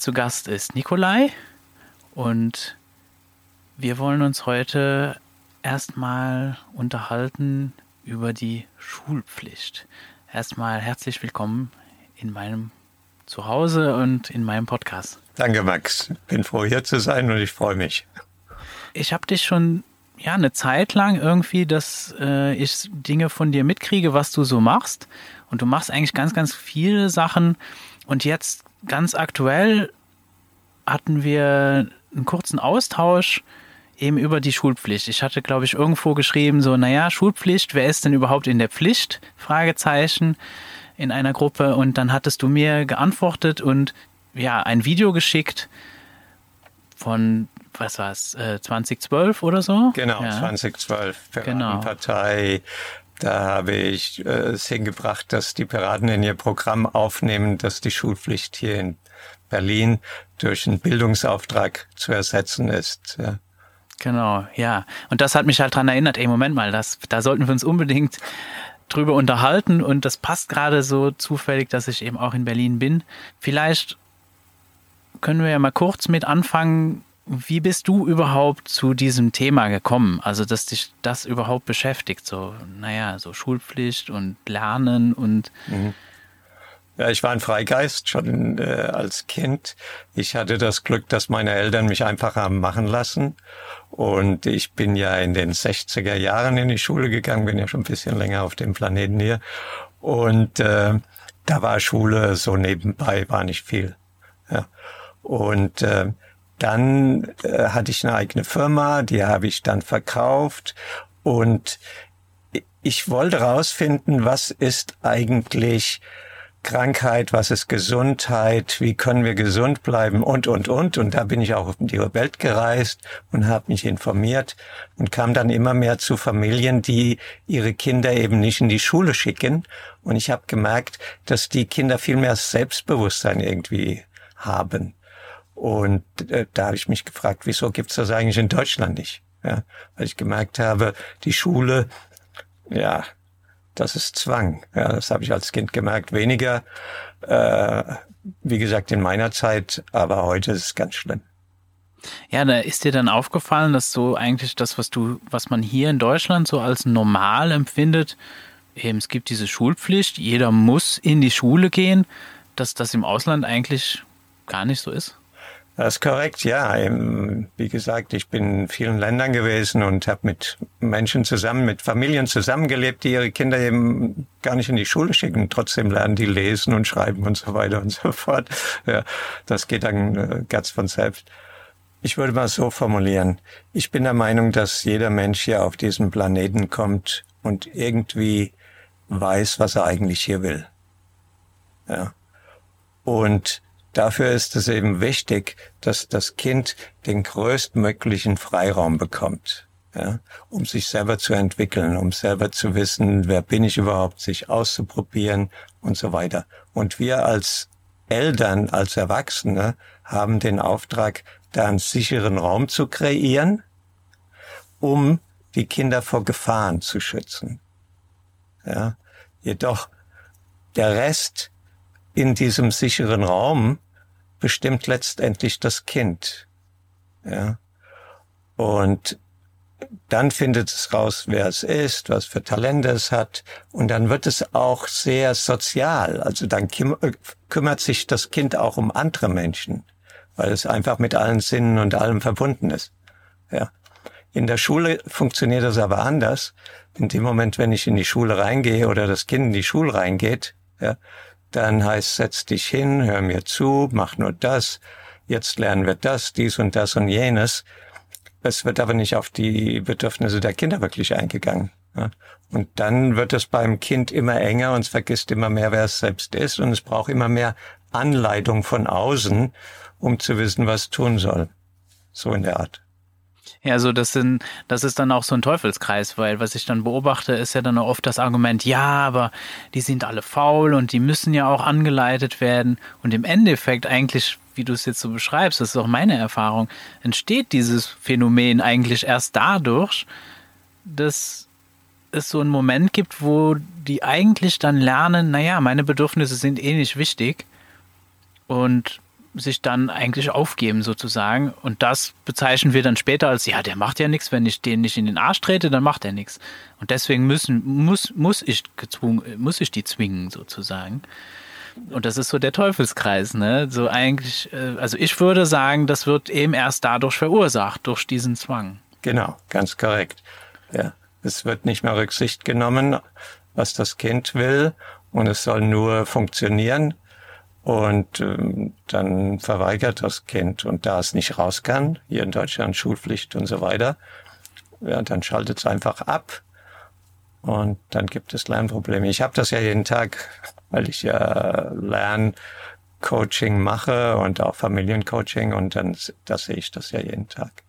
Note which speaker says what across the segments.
Speaker 1: Zu Gast ist Nikolai und wir wollen uns heute erstmal unterhalten über die Schulpflicht. Erstmal herzlich willkommen in meinem Zuhause und in meinem Podcast.
Speaker 2: Danke, Max. Bin froh, hier zu sein und ich freue mich.
Speaker 1: Ich habe dich schon ja eine Zeit lang irgendwie, dass äh, ich Dinge von dir mitkriege, was du so machst. Und du machst eigentlich ganz, ganz viele Sachen. Und jetzt ganz aktuell hatten wir einen kurzen Austausch eben über die Schulpflicht. Ich hatte, glaube ich, irgendwo geschrieben, so, naja, Schulpflicht, wer ist denn überhaupt in der Pflicht? Fragezeichen in einer Gruppe. Und dann hattest du mir geantwortet und ja, ein Video geschickt von, was war es, äh, 2012 oder so?
Speaker 2: Genau,
Speaker 1: ja.
Speaker 2: 2012.
Speaker 1: Genau.
Speaker 2: Da habe ich äh, es hingebracht, dass die Piraten in ihr Programm aufnehmen, dass die Schulpflicht hier in Berlin durch einen Bildungsauftrag zu ersetzen ist. Ja.
Speaker 1: Genau, ja. Und das hat mich halt dran erinnert, ey, Moment mal, das, da sollten wir uns unbedingt drüber unterhalten und das passt gerade so zufällig, dass ich eben auch in Berlin bin. Vielleicht können wir ja mal kurz mit anfangen. Wie bist du überhaupt zu diesem Thema gekommen? Also, dass dich das überhaupt beschäftigt, so, naja, so Schulpflicht und Lernen und.
Speaker 2: Mhm. Ja, ich war ein Freigeist schon äh, als Kind. Ich hatte das Glück, dass meine Eltern mich einfach haben machen lassen. Und ich bin ja in den 60er Jahren in die Schule gegangen, bin ja schon ein bisschen länger auf dem Planeten hier. Und äh, da war Schule so nebenbei, war nicht viel. Ja. Und äh, dann äh, hatte ich eine eigene Firma, die habe ich dann verkauft und ich wollte rausfinden, was ist eigentlich Krankheit, was ist Gesundheit, wie können wir gesund bleiben und, und, und. Und da bin ich auch um die Welt gereist und habe mich informiert und kam dann immer mehr zu Familien, die ihre Kinder eben nicht in die Schule schicken. Und ich habe gemerkt, dass die Kinder viel mehr Selbstbewusstsein irgendwie haben. Und äh, da habe ich mich gefragt, wieso gibt's das eigentlich in Deutschland nicht? Ja, weil ich gemerkt habe, die Schule, ja, das ist Zwang. Ja, das habe ich als Kind gemerkt. Weniger, äh, wie gesagt, in meiner Zeit, aber heute ist es ganz schlimm.
Speaker 1: Ja, da ist dir dann aufgefallen, dass so eigentlich das, was du, was man hier in Deutschland so als normal empfindet, eben es gibt diese Schulpflicht, jeder muss in die Schule gehen, dass das im Ausland eigentlich gar nicht so ist?
Speaker 2: Das ist korrekt, ja. Wie gesagt, ich bin in vielen Ländern gewesen und habe mit Menschen zusammen, mit Familien zusammengelebt, die ihre Kinder eben gar nicht in die Schule schicken. Trotzdem lernen die lesen und schreiben und so weiter und so fort. Ja, das geht dann äh, ganz von selbst. Ich würde mal so formulieren. Ich bin der Meinung, dass jeder Mensch hier auf diesen Planeten kommt und irgendwie weiß, was er eigentlich hier will. Ja. Und Dafür ist es eben wichtig, dass das Kind den größtmöglichen Freiraum bekommt, ja, um sich selber zu entwickeln, um selber zu wissen, wer bin ich überhaupt, sich auszuprobieren und so weiter. Und wir als Eltern, als Erwachsene haben den Auftrag, da einen sicheren Raum zu kreieren, um die Kinder vor Gefahren zu schützen. Ja, jedoch der Rest in diesem sicheren Raum bestimmt letztendlich das Kind. Ja. Und dann findet es raus, wer es ist, was für Talente es hat. Und dann wird es auch sehr sozial. Also dann äh, kümmert sich das Kind auch um andere Menschen, weil es einfach mit allen Sinnen und allem verbunden ist. Ja. In der Schule funktioniert das aber anders. In dem Moment, wenn ich in die Schule reingehe oder das Kind in die Schule reingeht, ja, dann heißt, setz dich hin, hör mir zu, mach nur das, jetzt lernen wir das, dies und das und jenes. Es wird aber nicht auf die Bedürfnisse der Kinder wirklich eingegangen. Und dann wird es beim Kind immer enger und es vergisst immer mehr, wer es selbst ist und es braucht immer mehr Anleitung von außen, um zu wissen, was tun soll. So in der Art.
Speaker 1: Ja, also das sind, das ist dann auch so ein Teufelskreis, weil was ich dann beobachte, ist ja dann auch oft das Argument, ja, aber die sind alle faul und die müssen ja auch angeleitet werden. Und im Endeffekt eigentlich, wie du es jetzt so beschreibst, das ist auch meine Erfahrung, entsteht dieses Phänomen eigentlich erst dadurch, dass es so einen Moment gibt, wo die eigentlich dann lernen, naja, meine Bedürfnisse sind eh nicht wichtig und sich dann eigentlich aufgeben sozusagen. Und das bezeichnen wir dann später als, ja, der macht ja nichts, wenn ich den nicht in den Arsch trete, dann macht er nichts. Und deswegen müssen, muss, muss ich gezwungen, muss ich die zwingen sozusagen. Und das ist so der Teufelskreis, ne? So eigentlich, äh, also ich würde sagen, das wird eben erst dadurch verursacht, durch diesen Zwang.
Speaker 2: Genau, ganz korrekt. Ja. Es wird nicht mehr Rücksicht genommen, was das Kind will, und es soll nur funktionieren. Und ähm, dann verweigert das Kind. Und da es nicht raus kann, hier in Deutschland Schulpflicht und so weiter, ja, dann schaltet es einfach ab. Und dann gibt es Lernprobleme. Ich habe das ja jeden Tag, weil ich ja Lerncoaching mache und auch Familiencoaching und dann da sehe ich das ja jeden Tag.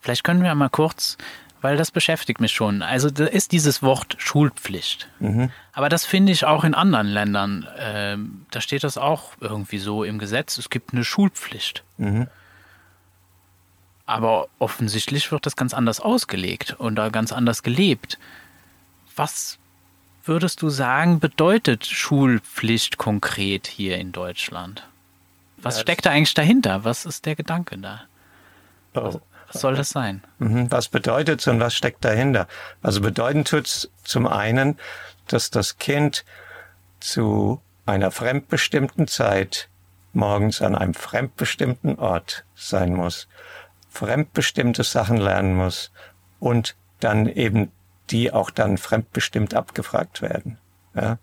Speaker 1: Vielleicht können wir mal kurz weil das beschäftigt mich schon. Also da ist dieses Wort Schulpflicht. Mhm. Aber das finde ich auch in anderen Ländern. Äh, da steht das auch irgendwie so im Gesetz. Es gibt eine Schulpflicht. Mhm. Aber offensichtlich wird das ganz anders ausgelegt und da ganz anders gelebt. Was würdest du sagen, bedeutet Schulpflicht konkret hier in Deutschland? Was ja, steckt da eigentlich dahinter? Was ist der Gedanke da? Oh. Was soll das sein?
Speaker 2: Mhm. Was bedeutet es und was steckt dahinter? Also bedeuten tut's zum einen, dass das Kind zu einer fremdbestimmten Zeit morgens an einem fremdbestimmten Ort sein muss, fremdbestimmte Sachen lernen muss und dann eben die auch dann fremdbestimmt abgefragt werden. Ja?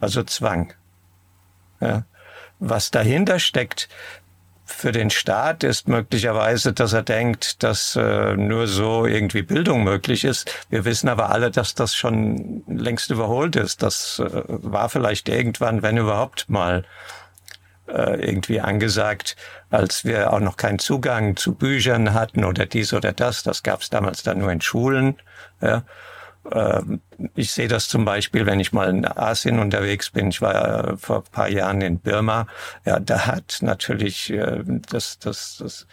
Speaker 2: Also Zwang. Ja? Was dahinter steckt, für den Staat ist möglicherweise, dass er denkt, dass äh, nur so irgendwie Bildung möglich ist. Wir wissen aber alle, dass das schon längst überholt ist. Das äh, war vielleicht irgendwann, wenn überhaupt mal äh, irgendwie angesagt, als wir auch noch keinen Zugang zu Büchern hatten oder dies oder das. Das gab es damals dann nur in Schulen. Ja. Ähm, ich sehe das zum Beispiel, wenn ich mal in Asien unterwegs bin. Ich war vor ein paar Jahren in Birma. Ja, da hat natürlich äh, das, das, das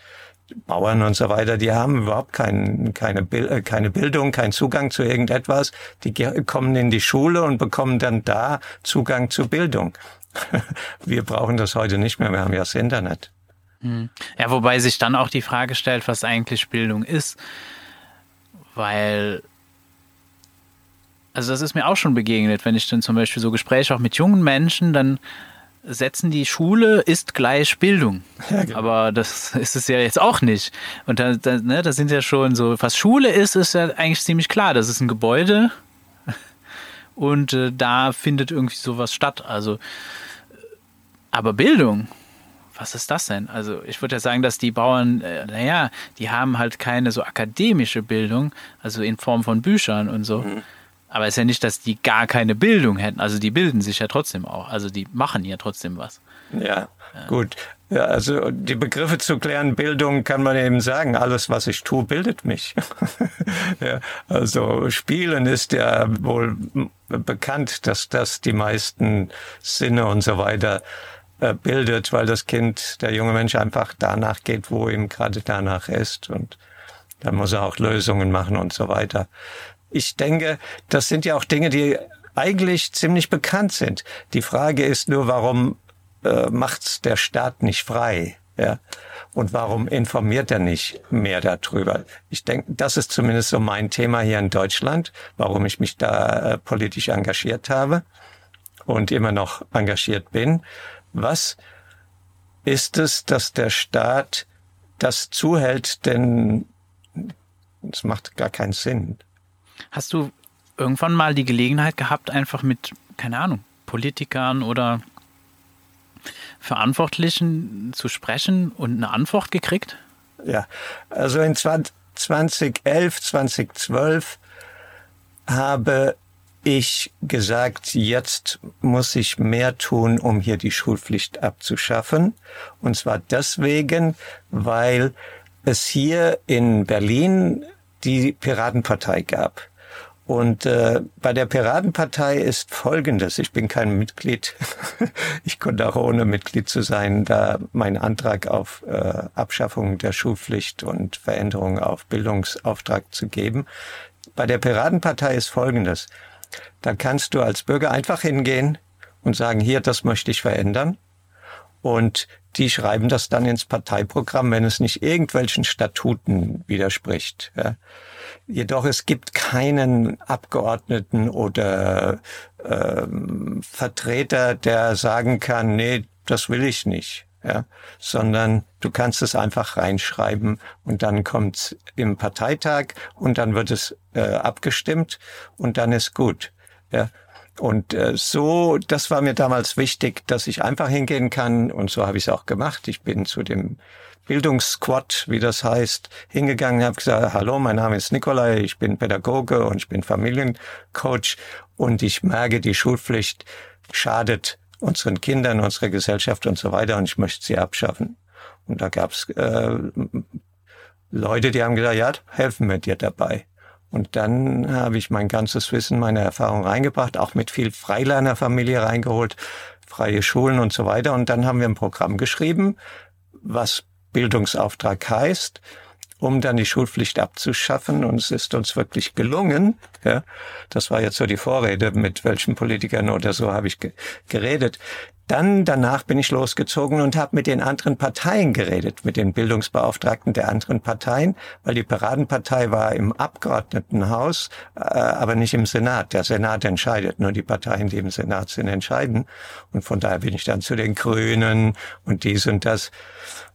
Speaker 2: Bauern und so weiter, die haben überhaupt kein, keine, äh, keine Bildung, keinen Zugang zu irgendetwas. Die kommen in die Schule und bekommen dann da Zugang zu Bildung. Wir brauchen das heute nicht mehr. Wir haben ja das Internet.
Speaker 1: Hm. Ja, wobei sich dann auch die Frage stellt, was eigentlich Bildung ist. Weil also das ist mir auch schon begegnet, wenn ich dann zum Beispiel so Gespräche auch mit jungen Menschen, dann setzen die Schule ist gleich Bildung. Ja, genau. Aber das ist es ja jetzt auch nicht. Und da, da, ne, da sind ja schon so, was Schule ist, ist ja eigentlich ziemlich klar. Das ist ein Gebäude und äh, da findet irgendwie sowas statt. Also, aber Bildung, was ist das denn? Also ich würde ja sagen, dass die Bauern, äh, naja, die haben halt keine so akademische Bildung, also in Form von Büchern und so. Mhm. Aber es ist ja nicht, dass die gar keine Bildung hätten. Also die bilden sich ja trotzdem auch. Also die machen ja trotzdem was.
Speaker 2: Ja, ja. gut. Ja, also die Begriffe zu klären, Bildung kann man eben sagen, alles, was ich tue, bildet mich. ja, also Spielen ist ja wohl bekannt, dass das die meisten Sinne und so weiter äh, bildet, weil das Kind, der junge Mensch einfach danach geht, wo ihm gerade danach ist und dann muss er auch Lösungen machen und so weiter ich denke, das sind ja auch Dinge, die eigentlich ziemlich bekannt sind. Die Frage ist nur, warum äh, macht's der Staat nicht frei? Ja? Und warum informiert er nicht mehr darüber? Ich denke, das ist zumindest so mein Thema hier in Deutschland, warum ich mich da äh, politisch engagiert habe und immer noch engagiert bin. Was ist es, dass der Staat das zuhält, denn es macht gar keinen Sinn.
Speaker 1: Hast du irgendwann mal die Gelegenheit gehabt, einfach mit, keine Ahnung, Politikern oder Verantwortlichen zu sprechen und eine Antwort gekriegt?
Speaker 2: Ja, also in 2011, 2012 habe ich gesagt, jetzt muss ich mehr tun, um hier die Schulpflicht abzuschaffen. Und zwar deswegen, weil es hier in Berlin die Piratenpartei gab. Und äh, bei der Piratenpartei ist Folgendes. Ich bin kein Mitglied. ich konnte auch ohne Mitglied zu sein, da mein Antrag auf äh, Abschaffung der Schulpflicht und Veränderung auf Bildungsauftrag zu geben. Bei der Piratenpartei ist Folgendes. Da kannst du als Bürger einfach hingehen und sagen, hier, das möchte ich verändern. Und die schreiben das dann ins Parteiprogramm, wenn es nicht irgendwelchen Statuten widerspricht. Ja. Jedoch es gibt keinen Abgeordneten oder ähm, Vertreter, der sagen kann, nee, das will ich nicht. Ja, sondern du kannst es einfach reinschreiben und dann kommt im Parteitag und dann wird es äh, abgestimmt und dann ist gut. Ja, und äh, so, das war mir damals wichtig, dass ich einfach hingehen kann und so habe ich es auch gemacht. Ich bin zu dem Bildungssquad, wie das heißt, hingegangen, habe gesagt, hallo, mein Name ist Nikolai, ich bin Pädagoge und ich bin Familiencoach und ich merke, die Schulpflicht schadet unseren Kindern, unserer Gesellschaft und so weiter und ich möchte sie abschaffen. Und da gab es äh, Leute, die haben gesagt, ja, helfen wir dir dabei. Und dann habe ich mein ganzes Wissen, meine Erfahrung reingebracht, auch mit viel Freilernerfamilie reingeholt, freie Schulen und so weiter. Und dann haben wir ein Programm geschrieben, was Bildungsauftrag heißt, um dann die Schulpflicht abzuschaffen. Und es ist uns wirklich gelungen. Ja, das war jetzt so die Vorrede, mit welchen Politikern oder so habe ich ge geredet. Dann danach bin ich losgezogen und habe mit den anderen Parteien geredet, mit den Bildungsbeauftragten der anderen Parteien, weil die Paradenpartei war im Abgeordnetenhaus, äh, aber nicht im Senat. Der Senat entscheidet, nur die Parteien, die im Senat sind, entscheiden. Und von daher bin ich dann zu den Grünen und dies und das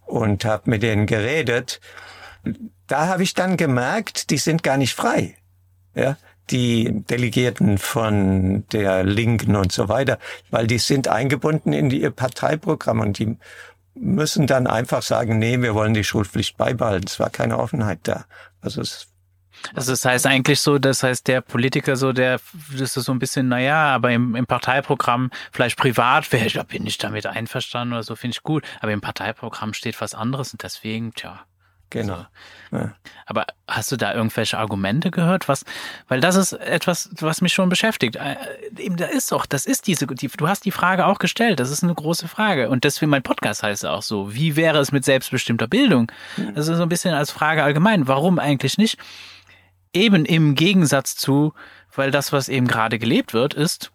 Speaker 2: und habe mit denen geredet. Da habe ich dann gemerkt, die sind gar nicht frei. Ja, die Delegierten von der Linken und so weiter, weil die sind eingebunden in ihr Parteiprogramm und die müssen dann einfach sagen, nee, wir wollen die Schulpflicht beibehalten. Es war keine Offenheit da. Also es
Speaker 1: also das heißt eigentlich so, das heißt der Politiker so, der das ist so ein bisschen, naja, aber im, im Parteiprogramm, vielleicht privat, wäre ich, da bin ich damit einverstanden oder so, finde ich gut. Aber im Parteiprogramm steht was anderes und deswegen, tja.
Speaker 2: Genau.
Speaker 1: Ja. Aber hast du da irgendwelche Argumente gehört? Was, weil das ist etwas, was mich schon beschäftigt. Äh, eben, da ist doch, das ist diese, die, du hast die Frage auch gestellt. Das ist eine große Frage. Und deswegen mein Podcast heißt auch so. Wie wäre es mit selbstbestimmter Bildung? Das ist so ein bisschen als Frage allgemein. Warum eigentlich nicht? Eben im Gegensatz zu, weil das, was eben gerade gelebt wird, ist,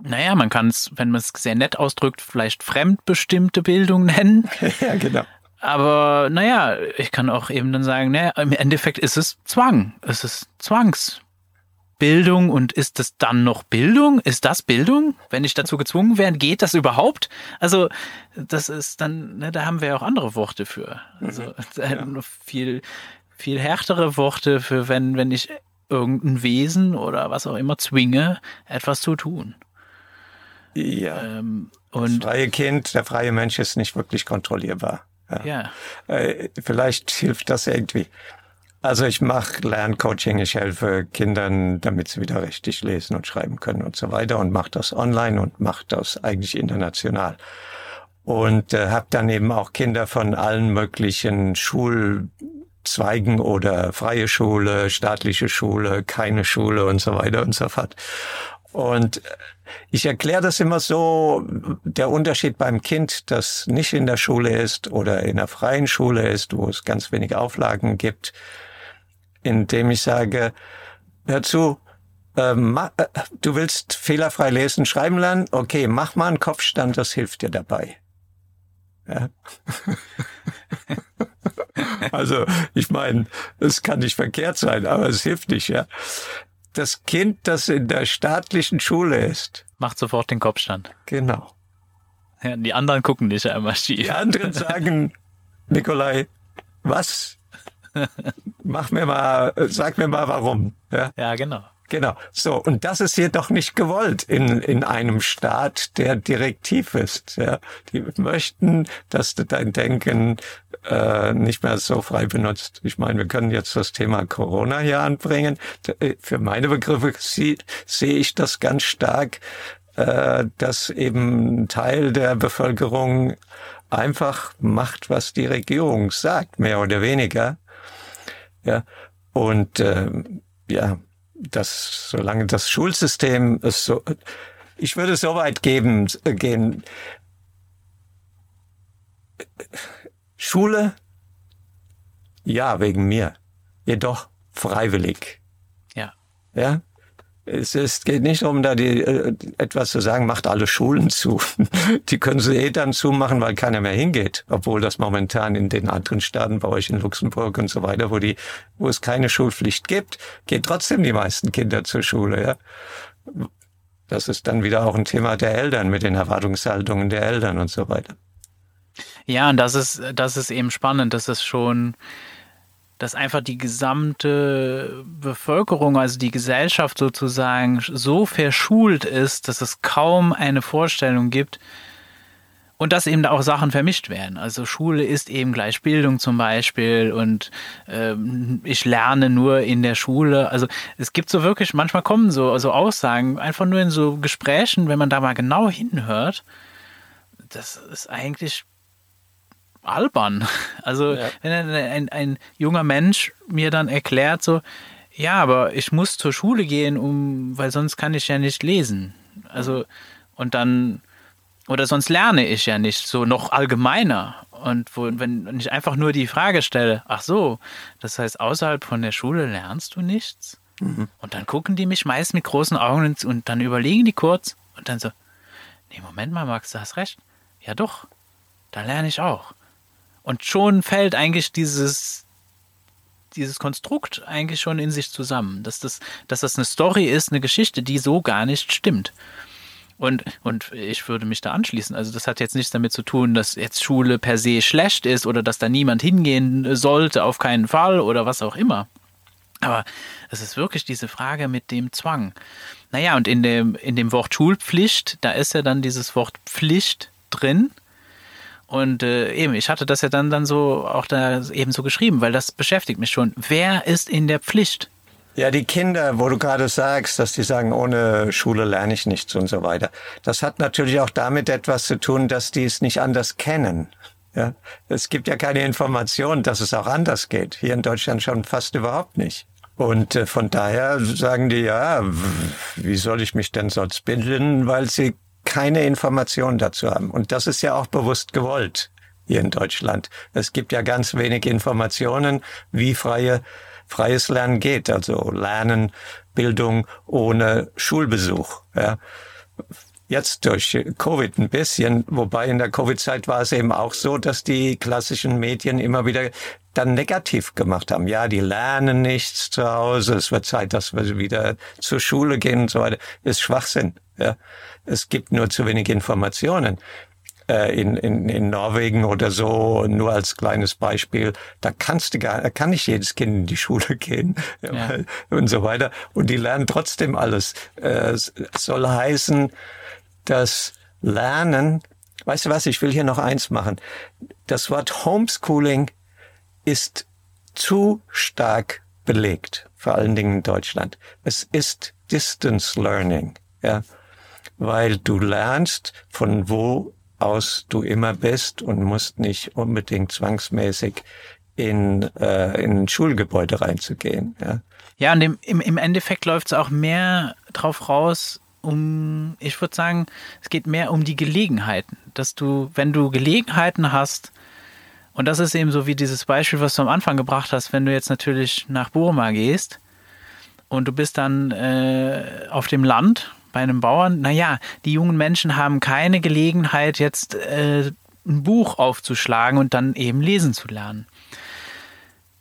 Speaker 1: naja, man kann es, wenn man es sehr nett ausdrückt, vielleicht fremdbestimmte Bildung nennen.
Speaker 2: ja, genau.
Speaker 1: Aber naja, ich kann auch eben dann sagen, naja, im Endeffekt ist es Zwang. Es ist Zwangsbildung und ist es dann noch Bildung? Ist das Bildung? Wenn ich dazu gezwungen werde, geht das überhaupt? Also, das ist dann, ne, da haben wir ja auch andere Worte für. Also mhm. ja. viel, viel härtere Worte für wenn, wenn ich irgendein Wesen oder was auch immer zwinge, etwas zu tun.
Speaker 2: Ja. Ähm, und das freie Kind, der freie Mensch ist nicht wirklich kontrollierbar.
Speaker 1: Ja.
Speaker 2: Äh, vielleicht hilft das irgendwie. Also ich mache Lerncoaching, ich helfe Kindern, damit sie wieder richtig lesen und schreiben können und so weiter und mache das online und mache das eigentlich international. Und äh, habe dann eben auch Kinder von allen möglichen Schulzweigen oder freie Schule, staatliche Schule, keine Schule und so weiter und so fort. Und ich erkläre das immer so, der Unterschied beim Kind, das nicht in der Schule ist oder in der freien Schule ist, wo es ganz wenig Auflagen gibt, indem ich sage, hör zu, äh, äh, du willst fehlerfrei lesen, schreiben lernen? Okay, mach mal einen Kopfstand, das hilft dir dabei. Ja. also, ich meine, es kann nicht verkehrt sein, aber es hilft nicht, ja das Kind, das in der staatlichen Schule ist.
Speaker 1: Macht sofort den Kopfstand.
Speaker 2: Genau.
Speaker 1: Ja, die anderen gucken nicht einmal schief.
Speaker 2: Die anderen sagen, Nikolai, was? Mach mir mal, sag mir mal warum.
Speaker 1: Ja, ja genau.
Speaker 2: Genau. So. Und das ist hier doch nicht gewollt in, in einem Staat, der direktiv ist. Ja. Die möchten, dass du dein Denken äh, nicht mehr so frei benutzt. Ich meine, wir können jetzt das Thema Corona hier anbringen. Äh, für meine Begriffe sehe seh ich das ganz stark, äh, dass eben ein Teil der Bevölkerung einfach macht, was die Regierung sagt, mehr oder weniger. Ja, und äh, ja, das, solange das Schulsystem es so, ich würde so weit geben, äh, gehen, Schule, ja, wegen mir, jedoch freiwillig.
Speaker 1: Ja.
Speaker 2: Ja, es, es geht nicht darum, da die, äh, etwas zu sagen, macht alle Schulen zu. Die können sie eh dann zumachen, weil keiner mehr hingeht. Obwohl das momentan in den anderen Staaten, bei euch in Luxemburg und so weiter, wo die, wo es keine Schulpflicht gibt, gehen trotzdem die meisten Kinder zur Schule, ja. Das ist dann wieder auch ein Thema der Eltern mit den Erwartungshaltungen der Eltern und so weiter.
Speaker 1: Ja, und das ist, das ist eben spannend, dass es schon dass einfach die gesamte Bevölkerung, also die Gesellschaft sozusagen, so verschult ist, dass es kaum eine Vorstellung gibt und dass eben auch Sachen vermischt werden. Also Schule ist eben gleich Bildung zum Beispiel und ähm, ich lerne nur in der Schule. Also es gibt so wirklich, manchmal kommen so, so Aussagen, einfach nur in so Gesprächen, wenn man da mal genau hinhört, das ist eigentlich albern. Also ja. wenn ein, ein, ein junger Mensch mir dann erklärt so, ja, aber ich muss zur Schule gehen, um, weil sonst kann ich ja nicht lesen. Also und dann oder sonst lerne ich ja nicht so noch allgemeiner. Und wo, wenn ich einfach nur die Frage stelle, ach so, das heißt, außerhalb von der Schule lernst du nichts? Mhm. Und dann gucken die mich meist mit großen Augen und, und dann überlegen die kurz und dann so, nee, Moment mal, Max, du hast recht. Ja doch, da lerne ich auch. Und schon fällt eigentlich dieses, dieses Konstrukt eigentlich schon in sich zusammen, dass das, dass das eine Story ist, eine Geschichte, die so gar nicht stimmt. Und, und ich würde mich da anschließen. Also das hat jetzt nichts damit zu tun, dass jetzt Schule per se schlecht ist oder dass da niemand hingehen sollte, auf keinen Fall oder was auch immer. Aber es ist wirklich diese Frage mit dem Zwang. Naja, und in dem, in dem Wort Schulpflicht, da ist ja dann dieses Wort Pflicht drin. Und äh, eben, ich hatte das ja dann, dann so auch da eben so geschrieben, weil das beschäftigt mich schon. Wer ist in der Pflicht?
Speaker 2: Ja, die Kinder, wo du gerade sagst, dass die sagen, ohne Schule lerne ich nichts und so weiter. Das hat natürlich auch damit etwas zu tun, dass die es nicht anders kennen. Ja, es gibt ja keine Information, dass es auch anders geht. Hier in Deutschland schon fast überhaupt nicht. Und äh, von daher sagen die, ja, wie soll ich mich denn sonst bilden, weil sie keine Informationen dazu haben. Und das ist ja auch bewusst gewollt hier in Deutschland. Es gibt ja ganz wenig Informationen, wie freie, freies Lernen geht. Also Lernen, Bildung ohne Schulbesuch. Ja. Jetzt durch Covid ein bisschen, wobei in der Covid-Zeit war es eben auch so, dass die klassischen Medien immer wieder dann negativ gemacht haben. Ja, die lernen nichts zu Hause, es wird Zeit, dass wir wieder zur Schule gehen und so weiter. Ist Schwachsinn. Ja. Es gibt nur zu wenig Informationen. Äh, in, in, in Norwegen oder so, nur als kleines Beispiel, da kannst du gar, kann nicht jedes Kind in die Schule gehen ja. und so weiter. Und die lernen trotzdem alles. Äh, es soll heißen, dass Lernen, weißt du was, ich will hier noch eins machen. Das Wort Homeschooling ist zu stark belegt, vor allen Dingen in Deutschland. Es ist Distance Learning. Ja weil du lernst, von wo aus du immer bist und musst nicht unbedingt zwangsmäßig in, äh, in ein Schulgebäude reinzugehen. Ja,
Speaker 1: ja und im, im, im Endeffekt läuft es auch mehr drauf raus, um, ich würde sagen, es geht mehr um die Gelegenheiten, dass du, wenn du Gelegenheiten hast, und das ist eben so wie dieses Beispiel, was du am Anfang gebracht hast, wenn du jetzt natürlich nach Burma gehst und du bist dann äh, auf dem Land bei einem Bauern, naja, die jungen Menschen haben keine Gelegenheit, jetzt äh, ein Buch aufzuschlagen und dann eben lesen zu lernen.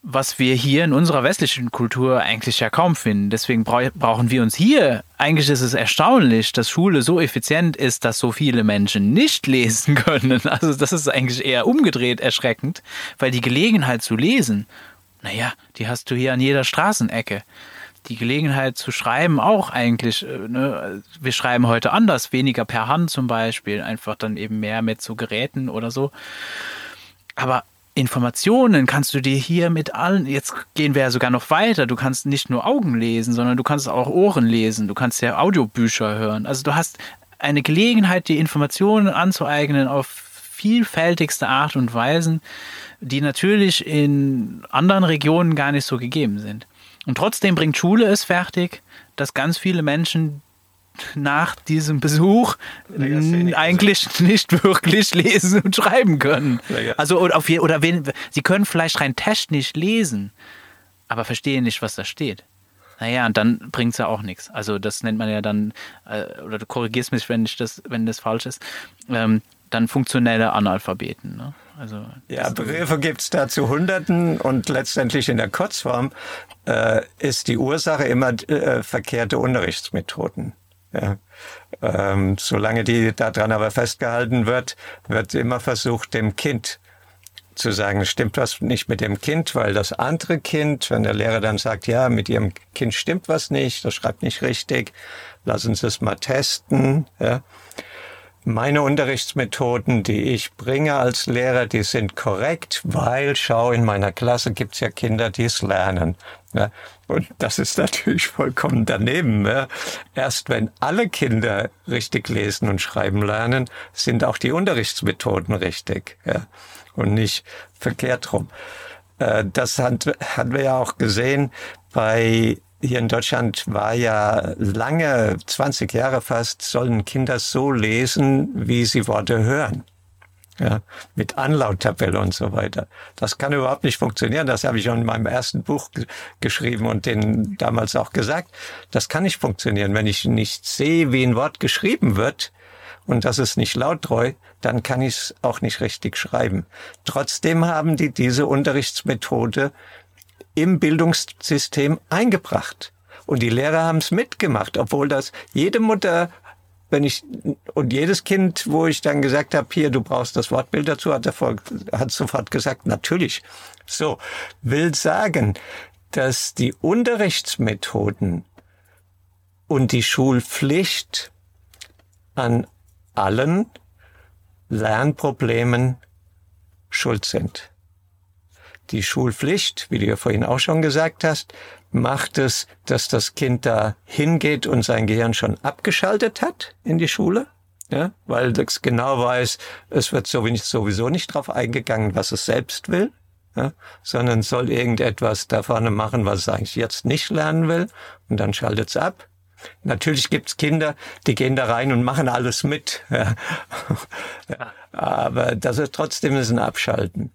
Speaker 1: Was wir hier in unserer westlichen Kultur eigentlich ja kaum finden. Deswegen brauchen wir uns hier, eigentlich ist es erstaunlich, dass Schule so effizient ist, dass so viele Menschen nicht lesen können. Also das ist eigentlich eher umgedreht erschreckend, weil die Gelegenheit zu lesen, naja, die hast du hier an jeder Straßenecke die Gelegenheit zu schreiben auch eigentlich. Äh, ne? Wir schreiben heute anders, weniger per Hand zum Beispiel, einfach dann eben mehr mit so Geräten oder so. Aber Informationen kannst du dir hier mit allen, jetzt gehen wir ja sogar noch weiter, du kannst nicht nur Augen lesen, sondern du kannst auch Ohren lesen, du kannst ja Audiobücher hören. Also du hast eine Gelegenheit, die Informationen anzueignen auf vielfältigste Art und Weisen, die natürlich in anderen Regionen gar nicht so gegeben sind. Und trotzdem bringt Schule es fertig, dass ganz viele Menschen nach diesem Besuch eigentlich nicht wirklich lesen und schreiben können. Also oder, auf, oder wenn, sie können vielleicht rein technisch lesen, aber verstehen nicht, was da steht. Naja, und dann bringt es ja auch nichts. Also das nennt man ja dann, äh, oder du korrigierst mich, wenn, ich das, wenn das falsch ist, ähm, dann funktionelle Analphabeten. Ne?
Speaker 2: Also, ja, Begriffe gibt es da zu Hunderten und letztendlich in der Kurzform äh, ist die Ursache immer äh, verkehrte Unterrichtsmethoden. Ja. Ähm, solange die daran aber festgehalten wird, wird immer versucht, dem Kind zu sagen, stimmt was nicht mit dem Kind, weil das andere Kind, wenn der Lehrer dann sagt, ja, mit ihrem Kind stimmt was nicht, das schreibt nicht richtig, lassen Sie es mal testen, ja, meine Unterrichtsmethoden, die ich bringe als Lehrer, die sind korrekt, weil, schau, in meiner Klasse gibt's ja Kinder, die es lernen. Ja, und das ist natürlich vollkommen daneben. Ja. Erst wenn alle Kinder richtig lesen und schreiben lernen, sind auch die Unterrichtsmethoden richtig ja. und nicht verkehrt rum. Äh, das hatten wir ja auch gesehen bei hier in Deutschland war ja lange, 20 Jahre fast, sollen Kinder so lesen, wie sie Worte hören. Ja, mit Anlauttabelle und so weiter. Das kann überhaupt nicht funktionieren. Das habe ich schon in meinem ersten Buch geschrieben und den damals auch gesagt. Das kann nicht funktionieren. Wenn ich nicht sehe, wie ein Wort geschrieben wird und das ist nicht lauttreu, dann kann ich es auch nicht richtig schreiben. Trotzdem haben die diese Unterrichtsmethode im Bildungssystem eingebracht. Und die Lehrer haben es mitgemacht, obwohl das jede Mutter, wenn ich und jedes Kind, wo ich dann gesagt habe, hier, du brauchst das Wortbild dazu, hat, davor, hat sofort gesagt, natürlich. So, will sagen, dass die Unterrichtsmethoden und die Schulpflicht an allen Lernproblemen schuld sind. Die Schulpflicht, wie du ja vorhin auch schon gesagt hast, macht es, dass das Kind da hingeht und sein Gehirn schon abgeschaltet hat in die Schule, ja, weil es genau weiß, es wird sowieso nicht drauf eingegangen, was es selbst will, ja, sondern soll irgendetwas da vorne machen, was es eigentlich jetzt nicht lernen will, und dann schaltet es ab. Natürlich gibt's Kinder, die gehen da rein und machen alles mit. Ja. Aber das ist trotzdem ein Abschalten.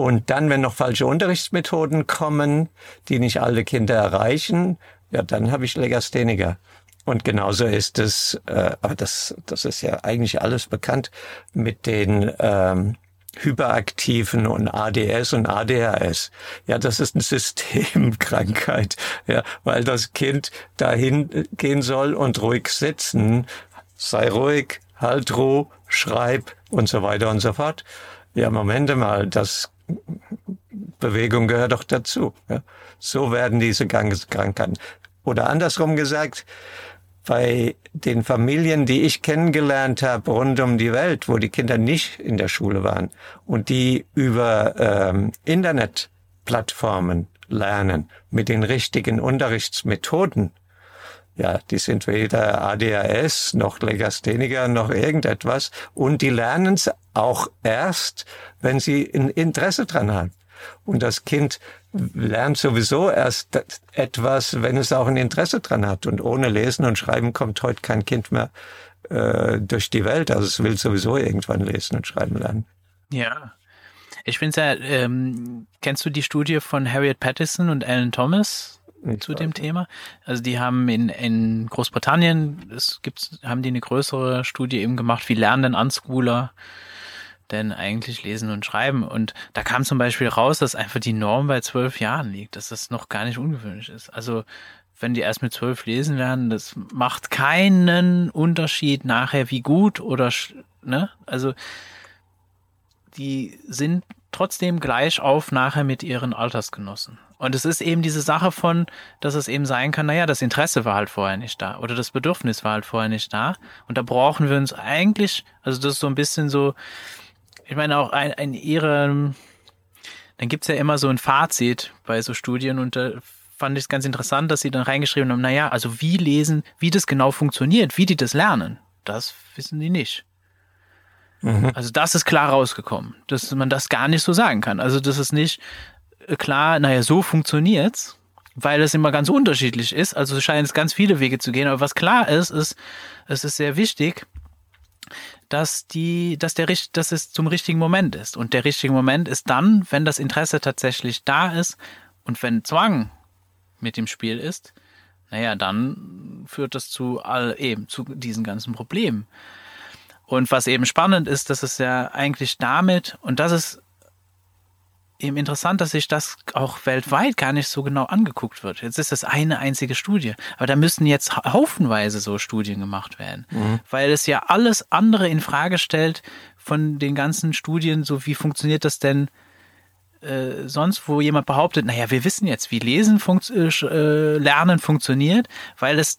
Speaker 2: Und dann, wenn noch falsche Unterrichtsmethoden kommen, die nicht alle Kinder erreichen, ja, dann habe ich Legastheniker. Und genauso ist es, äh, aber das, das ist ja eigentlich alles bekannt mit den ähm, Hyperaktiven und ADS und ADHS. Ja, das ist eine Systemkrankheit, ja, weil das Kind dahin gehen soll und ruhig sitzen, sei ruhig, halt Ruhe, schreib und so weiter und so fort. Ja, Momente mal, das Bewegung gehört doch dazu. Ja. So werden diese Krankheiten. Oder andersrum gesagt, bei den Familien, die ich kennengelernt habe rund um die Welt, wo die Kinder nicht in der Schule waren und die über ähm, Internetplattformen lernen mit den richtigen Unterrichtsmethoden, ja, die sind weder ADHS noch Legastheniker noch irgendetwas und die lernen es auch erst, wenn sie ein Interesse dran haben. Und das Kind lernt sowieso erst etwas, wenn es auch ein Interesse dran hat. Und ohne Lesen und Schreiben kommt heute kein Kind mehr äh, durch die Welt. Also es will sowieso irgendwann lesen und schreiben lernen.
Speaker 1: Ja. Ich finde ja, ähm, kennst du die Studie von Harriet Pattison und Alan Thomas? Ich zu dem Thema. Also die haben in, in Großbritannien, es gibt, haben die eine größere Studie eben gemacht, wie lernen denn Unschooler denn eigentlich lesen und schreiben? Und da kam zum Beispiel raus, dass einfach die Norm bei zwölf Jahren liegt, dass das noch gar nicht ungewöhnlich ist. Also wenn die erst mit zwölf lesen lernen, das macht keinen Unterschied nachher, wie gut oder ne? Also die sind trotzdem gleich auf nachher mit ihren Altersgenossen. Und es ist eben diese Sache von, dass es eben sein kann, naja, das Interesse war halt vorher nicht da oder das Bedürfnis war halt vorher nicht da. Und da brauchen wir uns eigentlich, also das ist so ein bisschen so, ich meine auch ein, in ihrem dann gibt's ja immer so ein Fazit bei so Studien und da fand ich es ganz interessant, dass sie dann reingeschrieben haben, naja, also wie lesen, wie das genau funktioniert, wie die das lernen, das wissen die nicht. Mhm. Also das ist klar rausgekommen, dass man das gar nicht so sagen kann. Also das ist nicht äh, klar, naja, so funktioniert's, weil es immer ganz unterschiedlich ist. Also es scheinen es ganz viele Wege zu gehen. Aber was klar ist, ist, es ist sehr wichtig, dass die, dass der, dass es zum richtigen Moment ist. Und der richtige Moment ist dann, wenn das Interesse tatsächlich da ist und wenn Zwang mit dem Spiel ist, naja, dann führt das zu all, eben zu diesen ganzen Problemen. Und was eben spannend ist, dass es ja eigentlich damit, und das ist eben interessant, dass sich das auch weltweit gar nicht so genau angeguckt wird. Jetzt ist das eine einzige Studie, aber da müssten jetzt haufenweise so Studien gemacht werden, mhm. weil es ja alles andere in Frage stellt von den ganzen Studien, so wie funktioniert das denn äh, sonst, wo jemand behauptet, naja, wir wissen jetzt, wie Lesen funkt äh, äh, Lernen funktioniert, weil es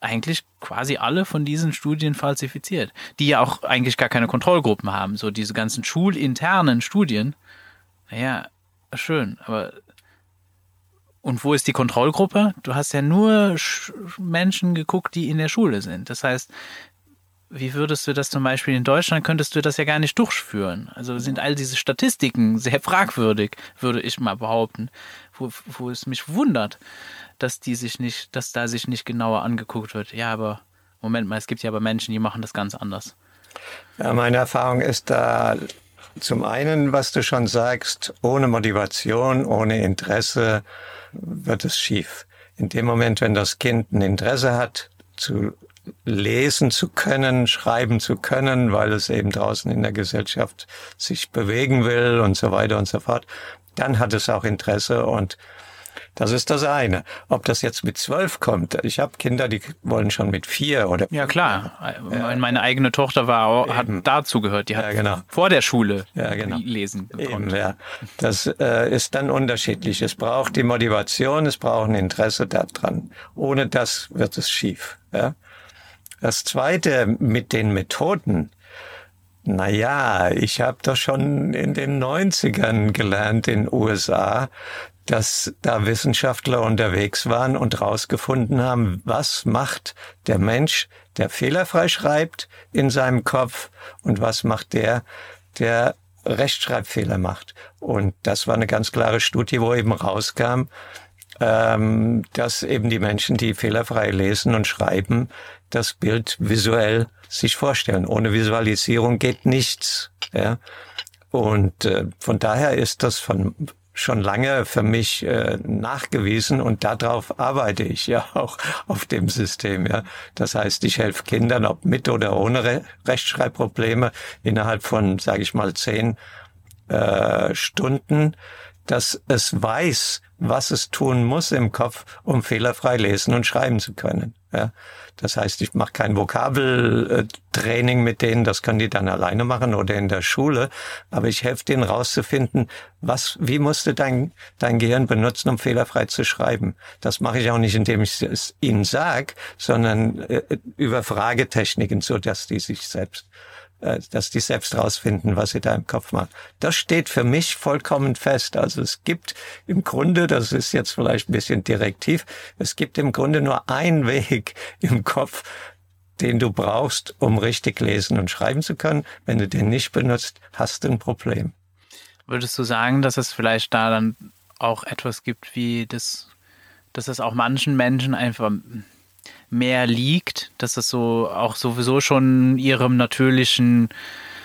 Speaker 1: eigentlich quasi alle von diesen Studien falsifiziert, die ja auch eigentlich gar keine Kontrollgruppen haben, so diese ganzen schulinternen Studien naja, schön, aber und wo ist die Kontrollgruppe? Du hast ja nur Menschen geguckt, die in der Schule sind. Das heißt, wie würdest du das zum Beispiel in Deutschland, könntest du das ja gar nicht durchführen. Also sind all diese Statistiken sehr fragwürdig, würde ich mal behaupten, wo, wo es mich wundert, dass die sich nicht, dass da sich nicht genauer angeguckt wird. Ja, aber Moment mal, es gibt ja aber Menschen, die machen das ganz anders.
Speaker 2: Ja, meine Erfahrung ist da zum einen, was du schon sagst, ohne Motivation, ohne Interesse wird es schief. In dem Moment, wenn das Kind ein Interesse hat, zu lesen zu können, schreiben zu können, weil es eben draußen in der Gesellschaft sich bewegen will und so weiter und so fort, dann hat es auch Interesse und das ist das eine. Ob das jetzt mit zwölf kommt, ich habe Kinder, die wollen schon mit vier oder.
Speaker 1: Ja klar, ja. meine eigene Tochter war hat dazu gehört, die hat ja, genau. vor der Schule ja, genau. lesen
Speaker 2: Eben, ja. Das äh, ist dann unterschiedlich. Es braucht die Motivation, es braucht ein Interesse daran. Ohne das wird es schief. Ja? Das zweite mit den Methoden. Naja, ich habe doch schon in den 90ern gelernt in den USA, dass da Wissenschaftler unterwegs waren und herausgefunden haben, was macht der Mensch, der fehlerfrei schreibt in seinem Kopf und was macht der, der Rechtschreibfehler macht. Und das war eine ganz klare Studie, wo eben rauskam, ähm, dass eben die Menschen, die fehlerfrei lesen und schreiben, das Bild visuell sich vorstellen. Ohne Visualisierung geht nichts. Ja? Und äh, von daher ist das von schon lange für mich äh, nachgewiesen und darauf arbeite ich ja auch auf dem System. Ja, das heißt, ich helfe Kindern, ob mit oder ohne Re Rechtschreibprobleme, innerhalb von, sage ich mal, zehn äh, Stunden, dass es weiß, was es tun muss im Kopf, um fehlerfrei lesen und schreiben zu können. Ja. Das heißt, ich mache kein Vokabeltraining mit denen, das können die dann alleine machen oder in der Schule, aber ich helfe denen rauszufinden, was, wie musste dein, dein Gehirn benutzen, um fehlerfrei zu schreiben. Das mache ich auch nicht, indem ich es ihnen sage, sondern äh, über Fragetechniken, so dass die sich selbst dass die selbst rausfinden, was sie da im Kopf machen. Das steht für mich vollkommen fest. Also es gibt im Grunde, das ist jetzt vielleicht ein bisschen direktiv, es gibt im Grunde nur einen Weg im Kopf, den du brauchst, um richtig lesen und schreiben zu können. Wenn du den nicht benutzt, hast du ein Problem.
Speaker 1: Würdest du sagen, dass es vielleicht da dann auch etwas gibt wie das, dass es auch manchen Menschen einfach mehr liegt, dass es so auch sowieso schon ihrem natürlichen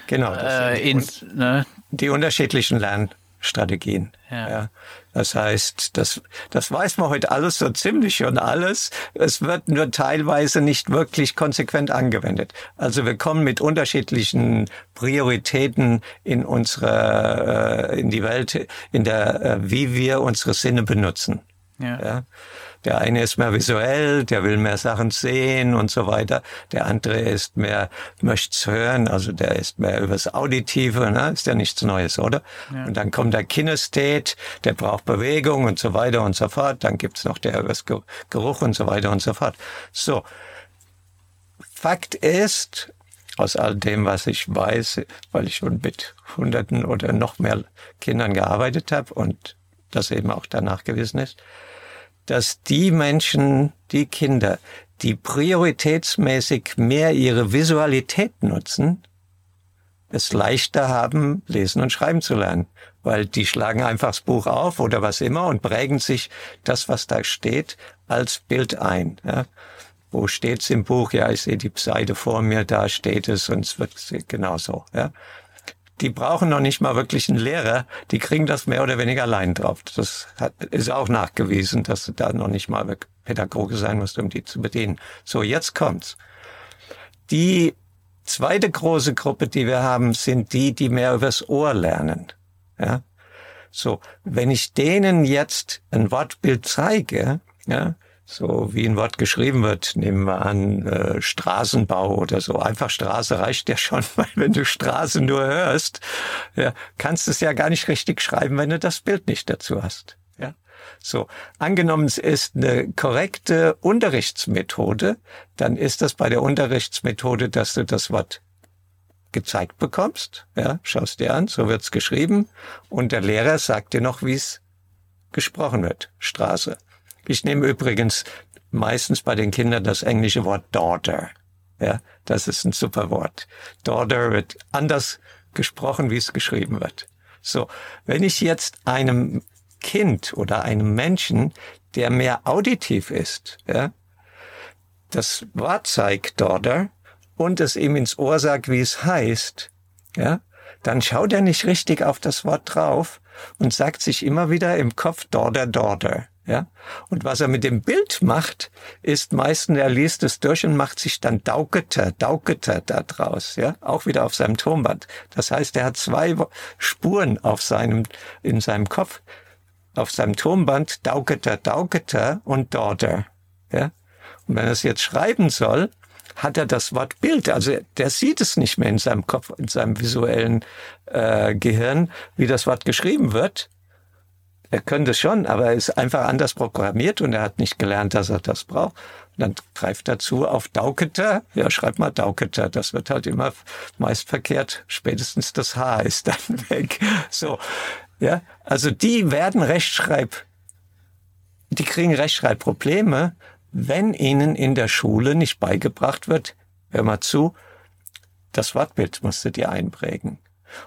Speaker 2: genau äh, ins, ne? die unterschiedlichen Lernstrategien. Ja. ja. Das heißt, das, das weiß man heute alles so ziemlich schon alles. Es wird nur teilweise nicht wirklich konsequent angewendet. Also wir kommen mit unterschiedlichen Prioritäten in unsere, äh, in die Welt, in der, äh, wie wir unsere Sinne benutzen. Ja. ja. Der eine ist mehr visuell, der will mehr Sachen sehen und so weiter. Der andere ist mehr, möcht's hören, also der ist mehr übers Auditive, ne? ist ja nichts Neues, oder? Ja. Und dann kommt der Kinesthet, der braucht Bewegung und so weiter und so fort. Dann gibt's noch der übers Geruch und so weiter und so fort. So. Fakt ist, aus all dem, was ich weiß, weil ich schon mit Hunderten oder noch mehr Kindern gearbeitet habe und das eben auch danach gewesen ist, dass die Menschen, die Kinder, die prioritätsmäßig mehr ihre Visualität nutzen, es leichter haben, lesen und schreiben zu lernen. Weil die schlagen einfach das Buch auf oder was immer und prägen sich das, was da steht, als Bild ein. Ja. Wo steht's im Buch? Ja, ich sehe die Seite vor mir, da steht es und es wird genauso. Ja. Die brauchen noch nicht mal wirklich einen Lehrer, die kriegen das mehr oder weniger allein drauf. Das hat, ist auch nachgewiesen, dass du da noch nicht mal Pädagoge sein musst, um die zu bedienen. So, jetzt kommt's. Die zweite große Gruppe, die wir haben, sind die, die mehr übers Ohr lernen. Ja? So, wenn ich denen jetzt ein Wortbild zeige, ja, so wie ein Wort geschrieben wird, nehmen wir an äh, Straßenbau oder so. Einfach Straße reicht ja schon, weil wenn du Straße nur hörst, ja, kannst du es ja gar nicht richtig schreiben, wenn du das Bild nicht dazu hast. Ja, so angenommen es ist eine korrekte Unterrichtsmethode, dann ist das bei der Unterrichtsmethode, dass du das Wort gezeigt bekommst, ja, schaust dir an, so wird's geschrieben, und der Lehrer sagt dir noch, wie es gesprochen wird. Straße. Ich nehme übrigens meistens bei den Kindern das englische Wort daughter. Ja, das ist ein super Wort. Daughter wird anders gesprochen, wie es geschrieben wird. So, wenn ich jetzt einem Kind oder einem Menschen, der mehr auditiv ist, ja, das Wort zeigt daughter und es ihm ins Ohr sagt, wie es heißt, ja, dann schaut er nicht richtig auf das Wort drauf und sagt sich immer wieder im Kopf daughter, daughter. Ja? Und was er mit dem Bild macht, ist meistens, er liest es durch und macht sich dann Dauketer, Dauketer da draus, ja, auch wieder auf seinem Tonband. Das heißt, er hat zwei Spuren auf seinem, in seinem Kopf, auf seinem Tonband, Dauketer, Dauketer und Daughter, ja. Und wenn er es jetzt schreiben soll, hat er das Wort Bild, also der sieht es nicht mehr in seinem Kopf, in seinem visuellen äh, Gehirn, wie das Wort geschrieben wird, er könnte schon, aber er ist einfach anders programmiert und er hat nicht gelernt, dass er das braucht. Und dann greift er zu auf Dauketer. Ja, schreib mal Dauketer. Das wird halt immer meist verkehrt. Spätestens das H ist dann weg. So. Ja, also die werden Rechtschreib, die kriegen Rechtschreibprobleme, wenn ihnen in der Schule nicht beigebracht wird, hör mal zu, das Wortbild musst du dir einprägen.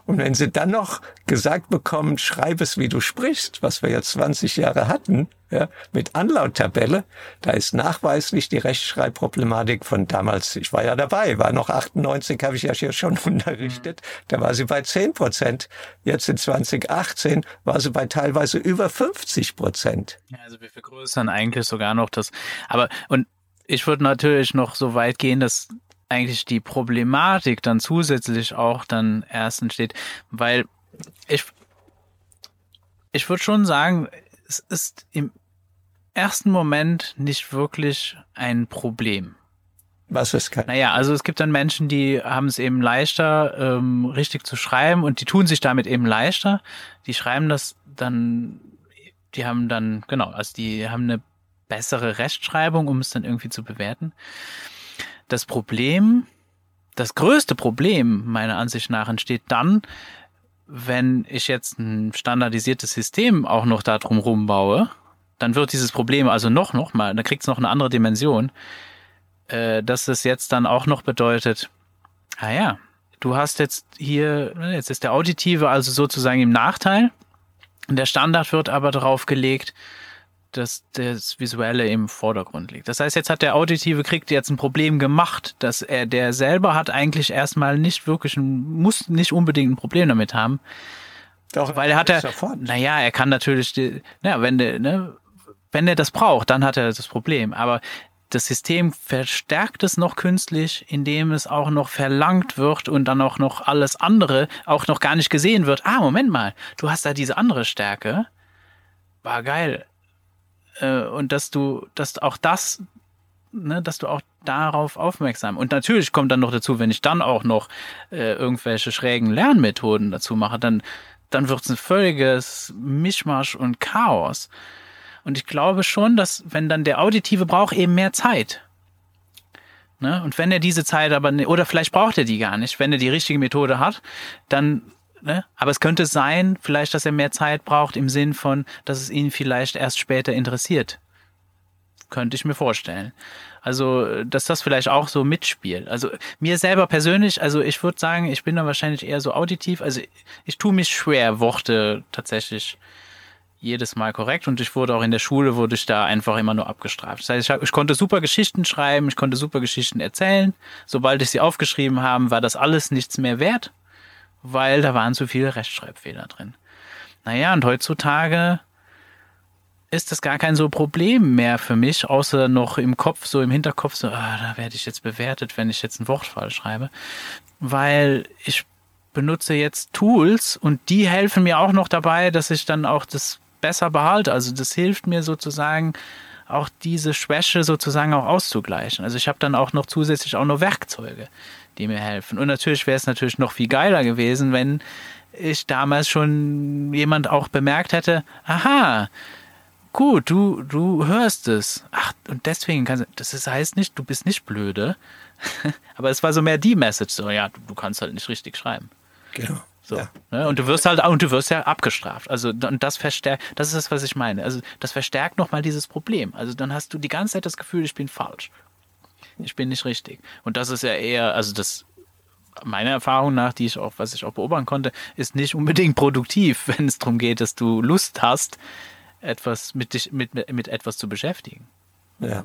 Speaker 2: Und wenn sie dann noch gesagt bekommen, schreib es, wie du sprichst, was wir jetzt 20 Jahre hatten, ja, mit Anlauttabelle, da ist nachweislich die Rechtschreibproblematik von damals, ich war ja dabei, war noch 98, habe ich ja hier schon unterrichtet, da war sie bei 10 Prozent. Jetzt in 2018 war sie bei teilweise über 50 Prozent.
Speaker 1: Ja, also wir vergrößern eigentlich sogar noch das. Aber, und ich würde natürlich noch so weit gehen, dass eigentlich die Problematik dann zusätzlich auch dann erst entsteht, weil ich, ich würde schon sagen, es ist im ersten Moment nicht wirklich ein Problem.
Speaker 2: Was ist kein?
Speaker 1: Naja, also es gibt dann Menschen, die haben es eben leichter, ähm, richtig zu schreiben und die tun sich damit eben leichter. Die schreiben das dann, die haben dann, genau, also die haben eine bessere Rechtschreibung, um es dann irgendwie zu bewerten. Das Problem, das größte Problem meiner Ansicht nach entsteht dann, wenn ich jetzt ein standardisiertes System auch noch da drum baue, dann wird dieses Problem also noch, noch mal, dann kriegt es noch eine andere Dimension, äh, dass es jetzt dann auch noch bedeutet, ah ja, du hast jetzt hier, jetzt ist der Auditive also sozusagen im Nachteil, der Standard wird aber darauf gelegt, dass das Visuelle im Vordergrund liegt. Das heißt, jetzt hat der Auditive kriegt jetzt ein Problem gemacht, dass er, der selber hat eigentlich erstmal nicht wirklich ein, muss nicht unbedingt ein Problem damit haben. Doch, weil er hat er, naja, er kann natürlich, die, naja, wenn der, ne, wenn er das braucht, dann hat er das Problem. Aber das System verstärkt es noch künstlich, indem es auch noch verlangt wird und dann auch noch alles andere auch noch gar nicht gesehen wird. Ah, Moment mal, du hast da diese andere Stärke. War geil äh, und dass du, dass auch das, ne, dass du auch darauf aufmerksam. Und natürlich kommt dann noch dazu, wenn ich dann auch noch äh, irgendwelche schrägen Lernmethoden dazu mache, dann, dann wird es ein völliges Mischmasch und Chaos. Und ich glaube schon, dass wenn dann der Auditive braucht eben mehr Zeit. Ne? Und wenn er diese Zeit aber, ne, oder vielleicht braucht er die gar nicht, wenn er die richtige Methode hat, dann, ne? aber es könnte sein, vielleicht, dass er mehr Zeit braucht im Sinn von, dass es ihn vielleicht erst später interessiert. Könnte ich mir vorstellen. Also, dass das vielleicht auch so mitspielt. Also, mir selber persönlich, also ich würde sagen, ich bin da wahrscheinlich eher so auditiv. Also, ich, ich tue mich schwer, Worte tatsächlich jedes Mal korrekt und ich wurde auch in der Schule, wurde ich da einfach immer nur abgestraft. Das heißt, ich, ich konnte super Geschichten schreiben, ich konnte super Geschichten erzählen. Sobald ich sie aufgeschrieben habe, war das alles nichts mehr wert, weil da waren zu viele Rechtschreibfehler drin. Naja, und heutzutage ist das gar kein so Problem mehr für mich, außer noch im Kopf, so im Hinterkopf, so, ah, da werde ich jetzt bewertet, wenn ich jetzt ein Wortfall schreibe. Weil ich benutze jetzt Tools und die helfen mir auch noch dabei, dass ich dann auch das besser behalte. Also das hilft mir sozusagen auch diese Schwäche sozusagen auch auszugleichen. Also ich habe dann auch noch zusätzlich auch noch Werkzeuge, die mir helfen. Und natürlich wäre es natürlich noch viel geiler gewesen, wenn ich damals schon jemand auch bemerkt hätte, aha, gut, du, du hörst es. Ach, und deswegen kannst du, das heißt nicht, du bist nicht blöde. Aber es war so mehr die Message, so, ja, du, du kannst halt nicht richtig schreiben.
Speaker 2: Genau.
Speaker 1: So. Ja. Ne? Und du wirst halt, und du wirst ja abgestraft. Also, und das verstärkt, das ist das, was ich meine. Also, das verstärkt nochmal dieses Problem. Also, dann hast du die ganze Zeit das Gefühl, ich bin falsch. Ich bin nicht richtig. Und das ist ja eher, also das, meiner Erfahrung nach, die ich auch, was ich auch beobachten konnte, ist nicht unbedingt produktiv, wenn es darum geht, dass du Lust hast, etwas mit dich, mit, mit etwas zu beschäftigen.
Speaker 2: Ja.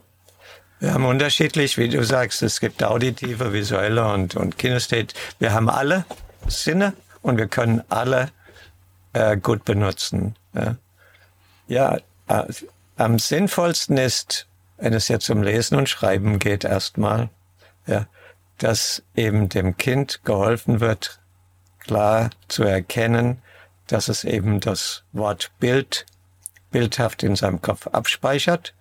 Speaker 2: Wir haben unterschiedlich, wie du sagst, es gibt auditive, visuelle und, und Kinestate. Wir haben alle Sinne und wir können alle äh, gut benutzen. Ja, ja äh, am sinnvollsten ist, wenn es jetzt um Lesen und Schreiben geht, erstmal, ja, dass eben dem Kind geholfen wird, klar zu erkennen, dass es eben das Wort Bild bildhaft in seinem Kopf abspeichert.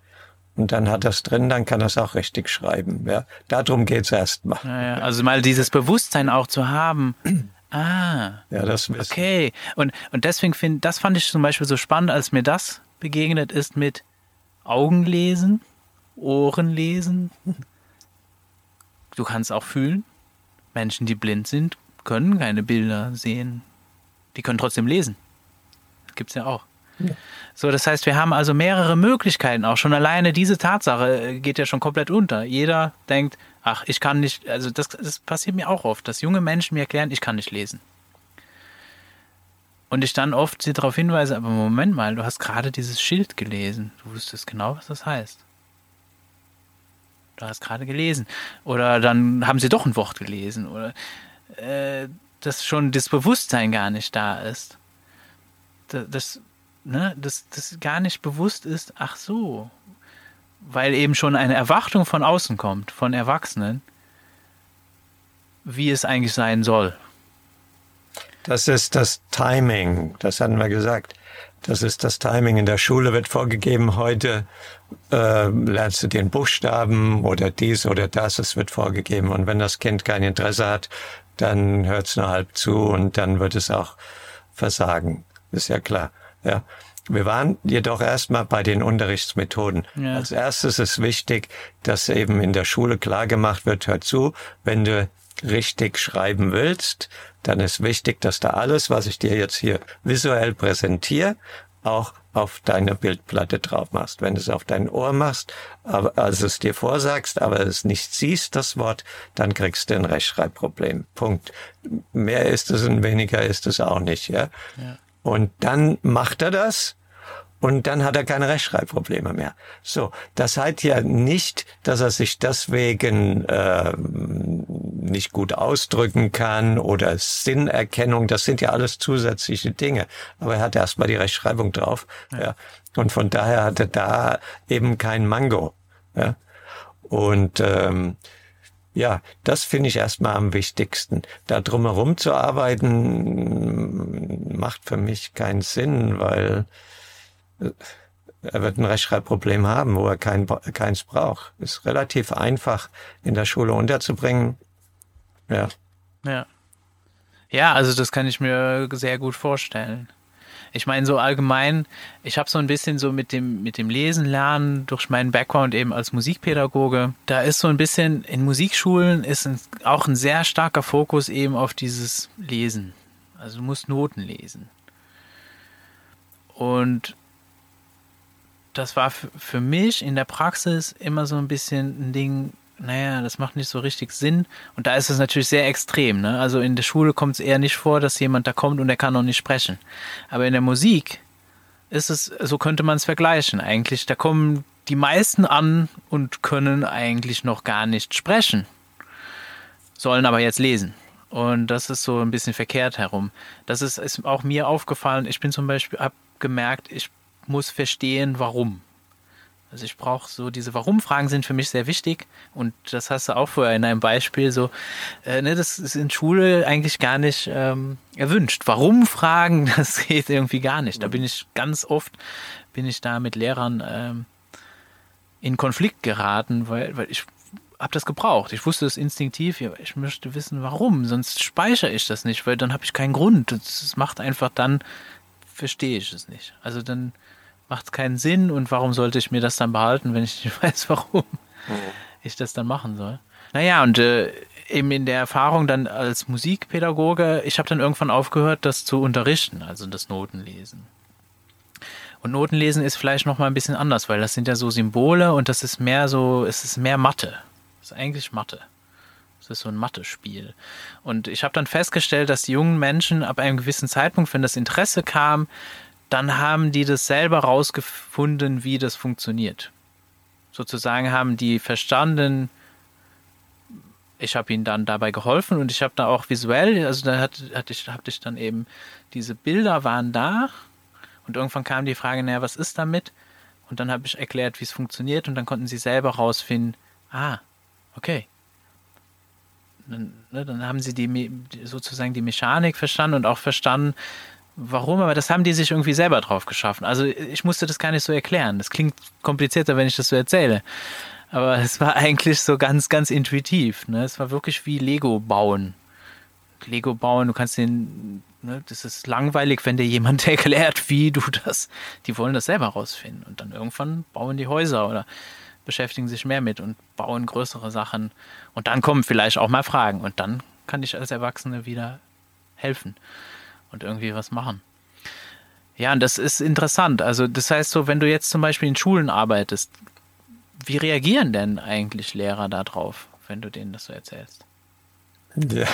Speaker 2: Und dann hat es drin, dann kann er es auch richtig schreiben. Ja, darum geht's erstmal.
Speaker 1: Ja. Also mal dieses Bewusstsein auch zu haben. Ah.
Speaker 2: Ja, das
Speaker 1: wissen. Okay. Und, und deswegen finde, das fand ich zum Beispiel so spannend, als mir das begegnet ist mit Augenlesen, Ohrenlesen. Du kannst auch fühlen. Menschen, die blind sind, können keine Bilder sehen. Die können trotzdem lesen. Gibt's ja auch. So, das heißt, wir haben also mehrere Möglichkeiten. Auch schon alleine diese Tatsache geht ja schon komplett unter. Jeder denkt, ach, ich kann nicht, also das, das passiert mir auch oft, dass junge Menschen mir erklären, ich kann nicht lesen. Und ich dann oft sie darauf hinweise, aber Moment mal, du hast gerade dieses Schild gelesen. Du wusstest genau, was das heißt. Du hast gerade gelesen. Oder dann haben sie doch ein Wort gelesen. Oder äh, dass schon das Bewusstsein gar nicht da ist. Das, das ne, dass das gar nicht bewusst ist, ach so, weil eben schon eine Erwartung von außen kommt, von Erwachsenen, wie es eigentlich sein soll.
Speaker 2: Das ist das Timing, das hatten wir gesagt. Das ist das Timing. In der Schule wird vorgegeben, heute äh, lernst du den Buchstaben oder dies oder das, es wird vorgegeben. Und wenn das Kind kein Interesse hat, dann hört es nur halb zu und dann wird es auch versagen. Ist ja klar. Ja. Wir waren jedoch erstmal bei den Unterrichtsmethoden. Ja. Als erstes ist wichtig, dass eben in der Schule klar gemacht wird, hör zu, wenn du richtig schreiben willst, dann ist wichtig, dass da alles, was ich dir jetzt hier visuell präsentiere, auch auf deine Bildplatte drauf machst. Wenn du es auf dein Ohr machst, aber, also es dir vorsagst, aber es nicht siehst, das Wort, dann kriegst du ein Rechtschreibproblem. Punkt. Mehr ist es und weniger ist es auch nicht, ja. ja. Und dann macht er das und dann hat er keine Rechtschreibprobleme mehr. So, das heißt ja nicht, dass er sich deswegen äh, nicht gut ausdrücken kann oder Sinnerkennung, das sind ja alles zusätzliche Dinge. Aber er hat erstmal die Rechtschreibung drauf. Ja. ja. Und von daher hat er da eben kein Mango. Ja. Und ähm, ja, das finde ich erstmal am wichtigsten. Da drumherum zu arbeiten, macht für mich keinen Sinn, weil er wird ein Rechtschreibproblem haben, wo er kein, keins braucht. Ist relativ einfach in der Schule unterzubringen. Ja.
Speaker 1: Ja. Ja, also das kann ich mir sehr gut vorstellen. Ich meine, so allgemein, ich habe so ein bisschen so mit dem, mit dem Lesen lernen durch meinen Background eben als Musikpädagoge. Da ist so ein bisschen, in Musikschulen ist ein, auch ein sehr starker Fokus eben auf dieses Lesen. Also du musst Noten lesen. Und das war für mich in der Praxis immer so ein bisschen ein Ding, naja, das macht nicht so richtig Sinn. Und da ist es natürlich sehr extrem. Ne? Also in der Schule kommt es eher nicht vor, dass jemand da kommt und der kann noch nicht sprechen. Aber in der Musik ist es, so könnte man es vergleichen eigentlich. Da kommen die meisten an und können eigentlich noch gar nicht sprechen, sollen aber jetzt lesen. Und das ist so ein bisschen verkehrt herum. Das ist, ist auch mir aufgefallen. Ich bin zum Beispiel, habe gemerkt, ich muss verstehen, warum. Also ich brauche so, diese Warum-Fragen sind für mich sehr wichtig und das hast du auch vorher in einem Beispiel so, äh, ne, das ist in Schule eigentlich gar nicht ähm, erwünscht. Warum-Fragen, das geht irgendwie gar nicht. Da bin ich ganz oft, bin ich da mit Lehrern ähm, in Konflikt geraten, weil, weil ich habe das gebraucht. Ich wusste es instinktiv, ich möchte wissen, warum, sonst speichere ich das nicht, weil dann habe ich keinen Grund. Das macht einfach dann, verstehe ich es nicht. Also dann macht es keinen Sinn und warum sollte ich mir das dann behalten, wenn ich nicht weiß, warum mhm. ich das dann machen soll. Naja, und äh, eben in der Erfahrung dann als Musikpädagoge, ich habe dann irgendwann aufgehört, das zu unterrichten, also das Notenlesen. Und Notenlesen ist vielleicht noch mal ein bisschen anders, weil das sind ja so Symbole und das ist mehr so, es ist mehr Mathe. Es ist eigentlich Mathe. Es ist so ein Mathe-Spiel. Und ich habe dann festgestellt, dass die jungen Menschen ab einem gewissen Zeitpunkt, wenn das Interesse kam, dann haben die das selber rausgefunden, wie das funktioniert. Sozusagen haben die verstanden, ich habe ihnen dann dabei geholfen und ich habe da auch visuell, also da hatte, hatte ich, hatte ich dann eben, diese Bilder waren da und irgendwann kam die Frage, naja, was ist damit? Und dann habe ich erklärt, wie es funktioniert und dann konnten sie selber rausfinden, ah, okay. Dann, ne, dann haben sie die sozusagen die Mechanik verstanden und auch verstanden, Warum? Aber das haben die sich irgendwie selber drauf geschaffen. Also ich musste das gar nicht so erklären. Das klingt komplizierter, wenn ich das so erzähle. Aber es war eigentlich so ganz, ganz intuitiv. Ne? Es war wirklich wie Lego bauen. Lego bauen, du kannst den, ne, das ist langweilig, wenn dir jemand erklärt, wie du das, die wollen das selber rausfinden. Und dann irgendwann bauen die Häuser oder beschäftigen sich mehr mit und bauen größere Sachen. Und dann kommen vielleicht auch mal Fragen. Und dann kann ich als Erwachsene wieder helfen und irgendwie was machen. Ja, und das ist interessant. Also das heißt so, wenn du jetzt zum Beispiel in Schulen arbeitest, wie reagieren denn eigentlich Lehrer darauf, wenn du denen das so erzählst?
Speaker 2: Ja,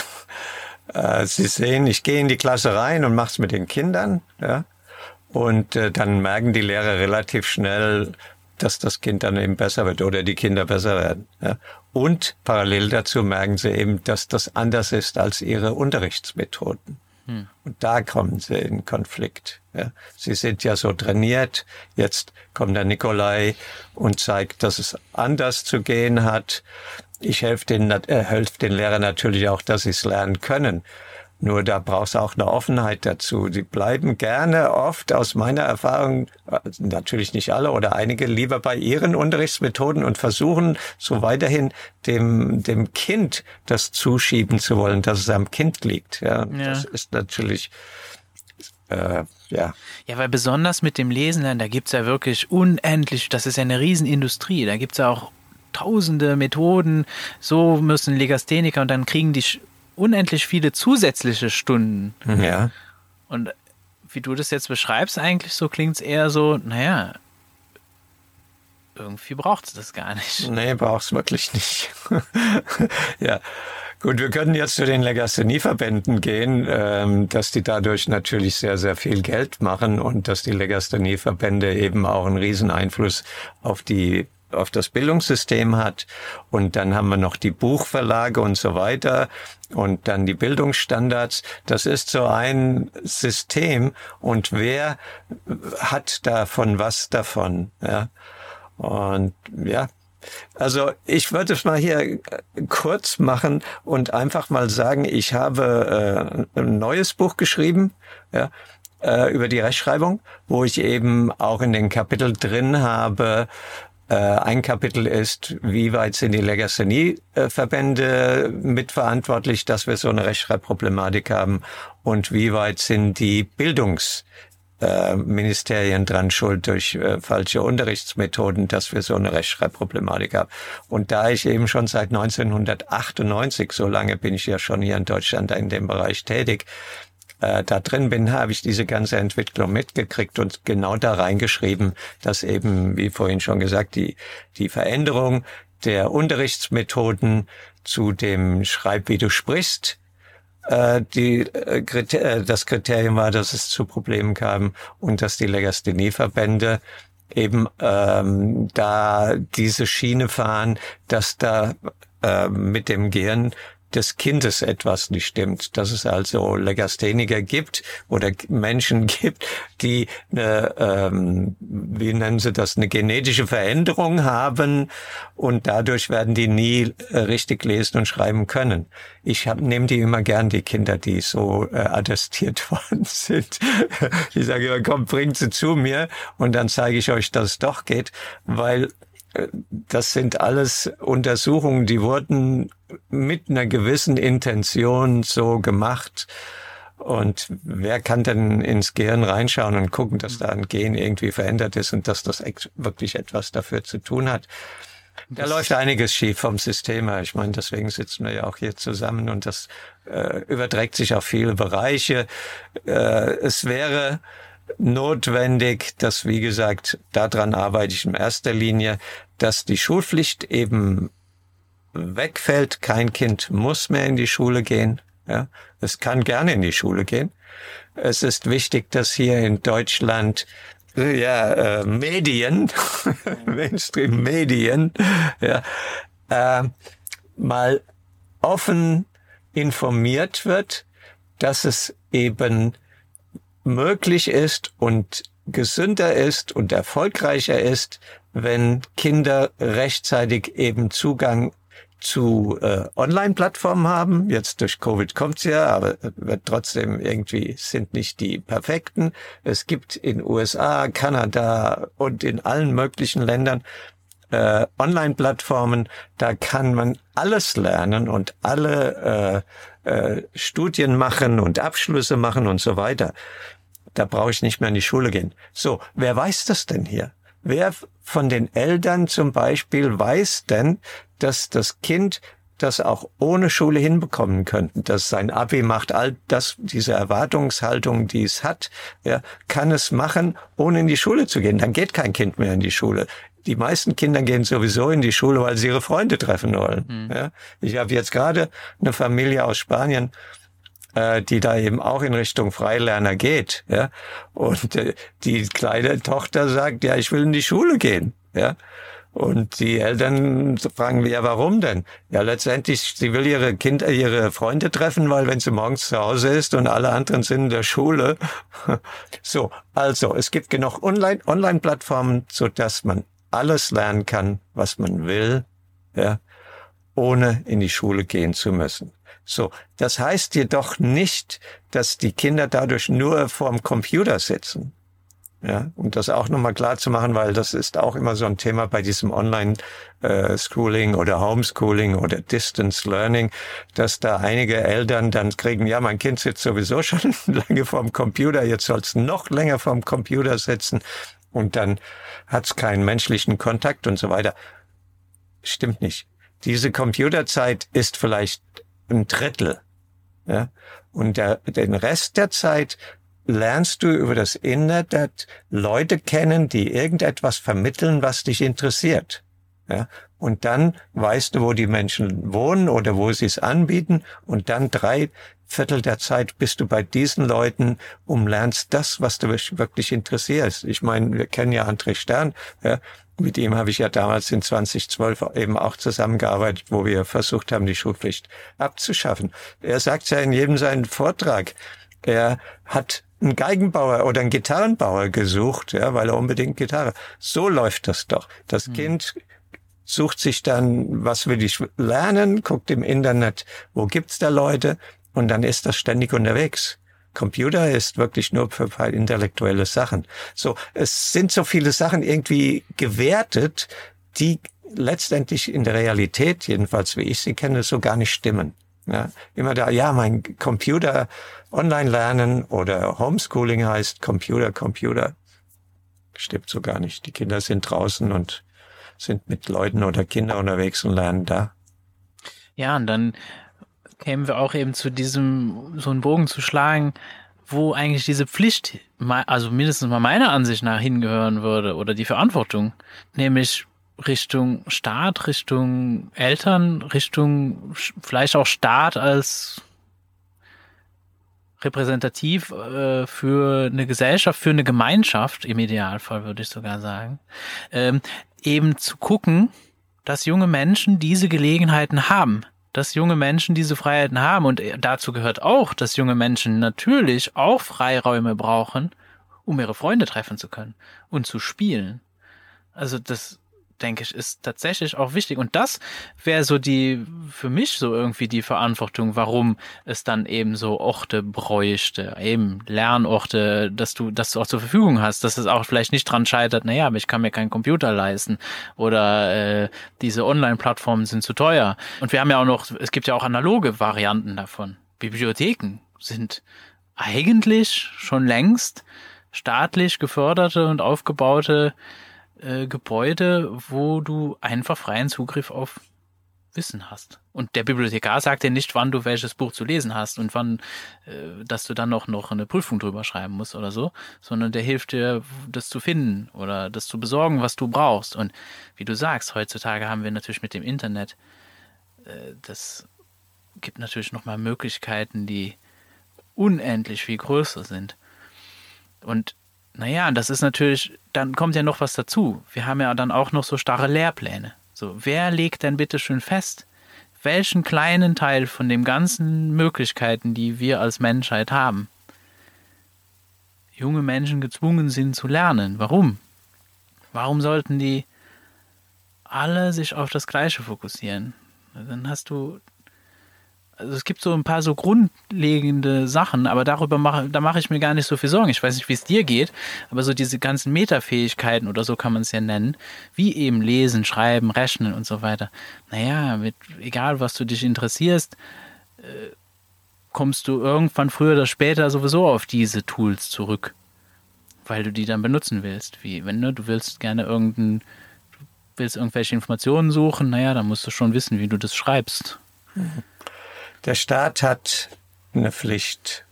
Speaker 2: äh, sie sehen, ich gehe in die Klasse rein und mache es mit den Kindern, ja, und äh, dann merken die Lehrer relativ schnell, dass das Kind dann eben besser wird oder die Kinder besser werden. Ja. Und parallel dazu merken sie eben, dass das anders ist als ihre Unterrichtsmethoden. Und da kommen sie in Konflikt. Ja. Sie sind ja so trainiert. Jetzt kommt der Nikolai und zeigt, dass es anders zu gehen hat. Ich helfe den, äh, helfe den Lehrern natürlich auch, dass sie es lernen können. Nur da brauchst du auch eine Offenheit dazu. Die bleiben gerne oft aus meiner Erfahrung, natürlich nicht alle oder einige, lieber bei ihren Unterrichtsmethoden und versuchen so weiterhin dem, dem Kind das zuschieben zu wollen, dass es am Kind liegt. Ja, ja. das ist natürlich, äh, ja.
Speaker 1: Ja, weil besonders mit dem Lesen, da gibt's ja wirklich unendlich, das ist ja eine Riesenindustrie, da gibt's ja auch tausende Methoden, so müssen Legastheniker und dann kriegen die unendlich viele zusätzliche Stunden.
Speaker 2: Ja.
Speaker 1: Und wie du das jetzt beschreibst, eigentlich so klingt es eher so, naja, irgendwie braucht es das gar nicht.
Speaker 2: Nee, braucht es wirklich nicht. ja. Gut, wir können jetzt zu den Legasthenie-Verbänden gehen, ähm, dass die dadurch natürlich sehr, sehr viel Geld machen und dass die Legasthenie-Verbände eben auch einen riesen Einfluss auf die auf das Bildungssystem hat. Und dann haben wir noch die Buchverlage und so weiter und dann die Bildungsstandards. Das ist so ein System. Und wer hat davon was davon? Ja. Und ja, also ich würde es mal hier kurz machen und einfach mal sagen, ich habe äh, ein neues Buch geschrieben, ja, äh, über die Rechtschreibung, wo ich eben auch in den Kapitel drin habe, ein Kapitel ist, wie weit sind die Legasthenie-Verbände mitverantwortlich, dass wir so eine Rechtschreibproblematik haben und wie weit sind die Bildungs- äh, dran schuld durch äh, falsche Unterrichtsmethoden, dass wir so eine Rechtschreibproblematik haben. Und da ich eben schon seit 1998, so lange bin ich ja schon hier in Deutschland in dem Bereich tätig, äh, da drin bin, habe ich diese ganze Entwicklung mitgekriegt und genau da reingeschrieben, dass eben, wie vorhin schon gesagt, die, die Veränderung der Unterrichtsmethoden zu dem Schreib, wie du sprichst, äh, die, äh, äh, das Kriterium war, dass es zu Problemen kam und dass die Legasthenie-Verbände eben ähm, da diese Schiene fahren, dass da äh, mit dem Gehirn des Kindes etwas nicht stimmt, dass es also Legastheniker gibt oder Menschen gibt, die eine, ähm, wie nennen sie das, eine genetische Veränderung haben und dadurch werden die nie äh, richtig lesen und schreiben können. Ich nehme die immer gern, die Kinder, die so äh, attestiert worden sind. Ich sage immer, komm, bringt sie zu mir und dann zeige ich euch, dass es doch geht, weil das sind alles Untersuchungen, die wurden mit einer gewissen Intention so gemacht. Und wer kann denn ins Gehirn reinschauen und gucken, dass da ein Gen irgendwie verändert ist und dass das wirklich etwas dafür zu tun hat? Da das läuft einiges schief vom System her. Ich meine, deswegen sitzen wir ja auch hier zusammen und das äh, überträgt sich auf viele Bereiche. Äh, es wäre notwendig, dass, wie gesagt, daran arbeite ich in erster Linie, dass die Schulpflicht eben wegfällt. Kein Kind muss mehr in die Schule gehen. Ja, es kann gerne in die Schule gehen. Es ist wichtig, dass hier in Deutschland ja, äh, Medien, Mainstream-Medien, ja, äh, mal offen informiert wird, dass es eben möglich ist und gesünder ist und erfolgreicher ist, wenn Kinder rechtzeitig eben Zugang zu äh, Online-Plattformen haben. Jetzt durch Covid kommt's ja, aber wird trotzdem irgendwie sind nicht die perfekten. Es gibt in USA, Kanada und in allen möglichen Ländern äh, Online-Plattformen. Da kann man alles lernen und alle äh, äh, Studien machen und Abschlüsse machen und so weiter. Da brauche ich nicht mehr in die Schule gehen. So, wer weiß das denn hier? Wer von den Eltern zum Beispiel weiß denn, dass das Kind das auch ohne Schule hinbekommen könnte, dass sein Abi macht, all das, diese Erwartungshaltung, die es hat, ja, kann es machen, ohne in die Schule zu gehen. Dann geht kein Kind mehr in die Schule. Die meisten Kinder gehen sowieso in die Schule, weil sie ihre Freunde treffen wollen. Mhm. Ja. Ich habe jetzt gerade eine Familie aus Spanien, äh, die da eben auch in Richtung Freilerner geht. Ja? Und äh, die kleine Tochter sagt, ja, ich will in die Schule gehen. Ja? Und die Eltern fragen, ja, warum denn? Ja, letztendlich, sie will ihre Kinder, ihre Freunde treffen, weil wenn sie morgens zu Hause ist und alle anderen sind in der Schule. So, also, es gibt genug Online, Online-Plattformen, so dass man alles lernen kann, was man will, ja, ohne in die Schule gehen zu müssen. So, das heißt jedoch nicht, dass die Kinder dadurch nur vorm Computer sitzen. Ja, um das auch nochmal klar zu machen, weil das ist auch immer so ein Thema bei diesem Online-Schooling äh, oder Homeschooling oder Distance Learning, dass da einige Eltern dann kriegen, ja, mein Kind sitzt sowieso schon lange vorm Computer, jetzt soll es noch länger vorm Computer sitzen und dann hat es keinen menschlichen Kontakt und so weiter. Stimmt nicht. Diese Computerzeit ist vielleicht ein Drittel. Ja? Und der, den Rest der Zeit lernst du über das Internet Leute kennen, die irgendetwas vermitteln, was dich interessiert. Ja? Und dann weißt du, wo die Menschen wohnen oder wo sie es anbieten. Und dann drei Viertel der Zeit bist du bei diesen Leuten und lernst das, was du wirklich interessierst. Ich meine, wir kennen ja André Stern. Ja? Mit ihm habe ich ja damals in 2012 eben auch zusammengearbeitet, wo wir versucht haben, die Schulpflicht abzuschaffen. Er sagt ja in jedem seinen Vortrag, er hat einen Geigenbauer oder einen Gitarrenbauer gesucht, ja, weil er unbedingt Gitarre. So läuft das doch. Das mhm. Kind sucht sich dann, was will ich lernen, guckt im Internet, wo gibt's da Leute und dann ist das ständig unterwegs. Computer ist wirklich nur für intellektuelle Sachen. So, es sind so viele Sachen irgendwie gewertet, die letztendlich in der Realität, jedenfalls wie ich sie kenne, so gar nicht stimmen. Ja, immer da, ja, mein Computer online lernen oder Homeschooling heißt Computer, Computer. Stimmt so gar nicht. Die Kinder sind draußen und sind mit Leuten oder Kindern unterwegs und lernen da.
Speaker 1: Ja, und dann kämen wir auch eben zu diesem, so einen Bogen zu schlagen, wo eigentlich diese Pflicht, also mindestens mal meiner Ansicht nach hingehören würde oder die Verantwortung, nämlich Richtung Staat, Richtung Eltern, Richtung vielleicht auch Staat als repräsentativ äh, für eine Gesellschaft, für eine Gemeinschaft, im Idealfall würde ich sogar sagen, ähm, eben zu gucken, dass junge Menschen diese Gelegenheiten haben, dass junge Menschen diese Freiheiten haben. Und dazu gehört auch, dass junge Menschen natürlich auch Freiräume brauchen, um ihre Freunde treffen zu können und zu spielen. Also das denke ich, ist tatsächlich auch wichtig. Und das wäre so die, für mich so irgendwie die Verantwortung, warum es dann eben so Orte bräuchte, eben Lernorte, dass du, dass du auch zur Verfügung hast, dass es auch vielleicht nicht dran scheitert, naja, aber ich kann mir keinen Computer leisten oder äh, diese Online-Plattformen sind zu teuer. Und wir haben ja auch noch, es gibt ja auch analoge Varianten davon. Bibliotheken sind eigentlich schon längst staatlich geförderte und aufgebaute äh, Gebäude, wo du einfach freien Zugriff auf Wissen hast. Und der Bibliothekar sagt dir nicht, wann du welches Buch zu lesen hast und wann, äh, dass du dann noch, noch eine Prüfung drüber schreiben musst oder so, sondern der hilft dir, das zu finden oder das zu besorgen, was du brauchst. Und wie du sagst, heutzutage haben wir natürlich mit dem Internet, äh, das gibt natürlich nochmal Möglichkeiten, die unendlich viel größer sind. Und naja, das ist natürlich, dann kommt ja noch was dazu. Wir haben ja dann auch noch so starre Lehrpläne. So, wer legt denn bitte schön fest, welchen kleinen Teil von den ganzen Möglichkeiten, die wir als Menschheit haben, junge Menschen gezwungen sind zu lernen? Warum? Warum sollten die alle sich auf das Gleiche fokussieren? Dann hast du also es gibt so ein paar so grundlegende Sachen, aber darüber mache, da mache ich mir gar nicht so viel Sorgen. Ich weiß nicht, wie es dir geht, aber so diese ganzen Metafähigkeiten oder so kann man es ja nennen, wie eben lesen, schreiben, rechnen und so weiter. Naja, mit, egal was du dich interessierst, äh, kommst du irgendwann früher oder später sowieso auf diese Tools zurück, weil du die dann benutzen willst. Wie wenn du, du willst gerne irgendein, du willst irgendwelche Informationen suchen, naja, dann musst du schon wissen, wie du das schreibst. Mhm.
Speaker 2: Der Staat hat eine Pflicht.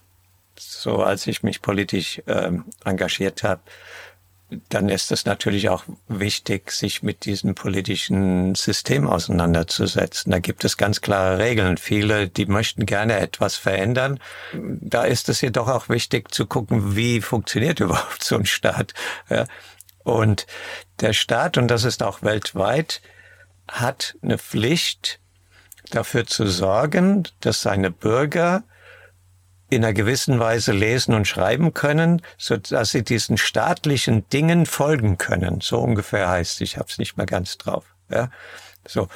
Speaker 2: So als ich mich politisch ähm, engagiert habe, dann ist es natürlich auch wichtig, sich mit diesem politischen System auseinanderzusetzen. Da gibt es ganz klare Regeln. Viele, die möchten gerne etwas verändern. Da ist es jedoch auch wichtig zu gucken, wie funktioniert überhaupt so ein Staat. Und der Staat, und das ist auch weltweit, hat eine Pflicht, dafür zu sorgen, dass seine Bürger in einer gewissen Weise lesen und schreiben können, so dass sie diesen staatlichen Dingen folgen können. So ungefähr heißt, ich habe es nicht mehr ganz drauf. Ja? So,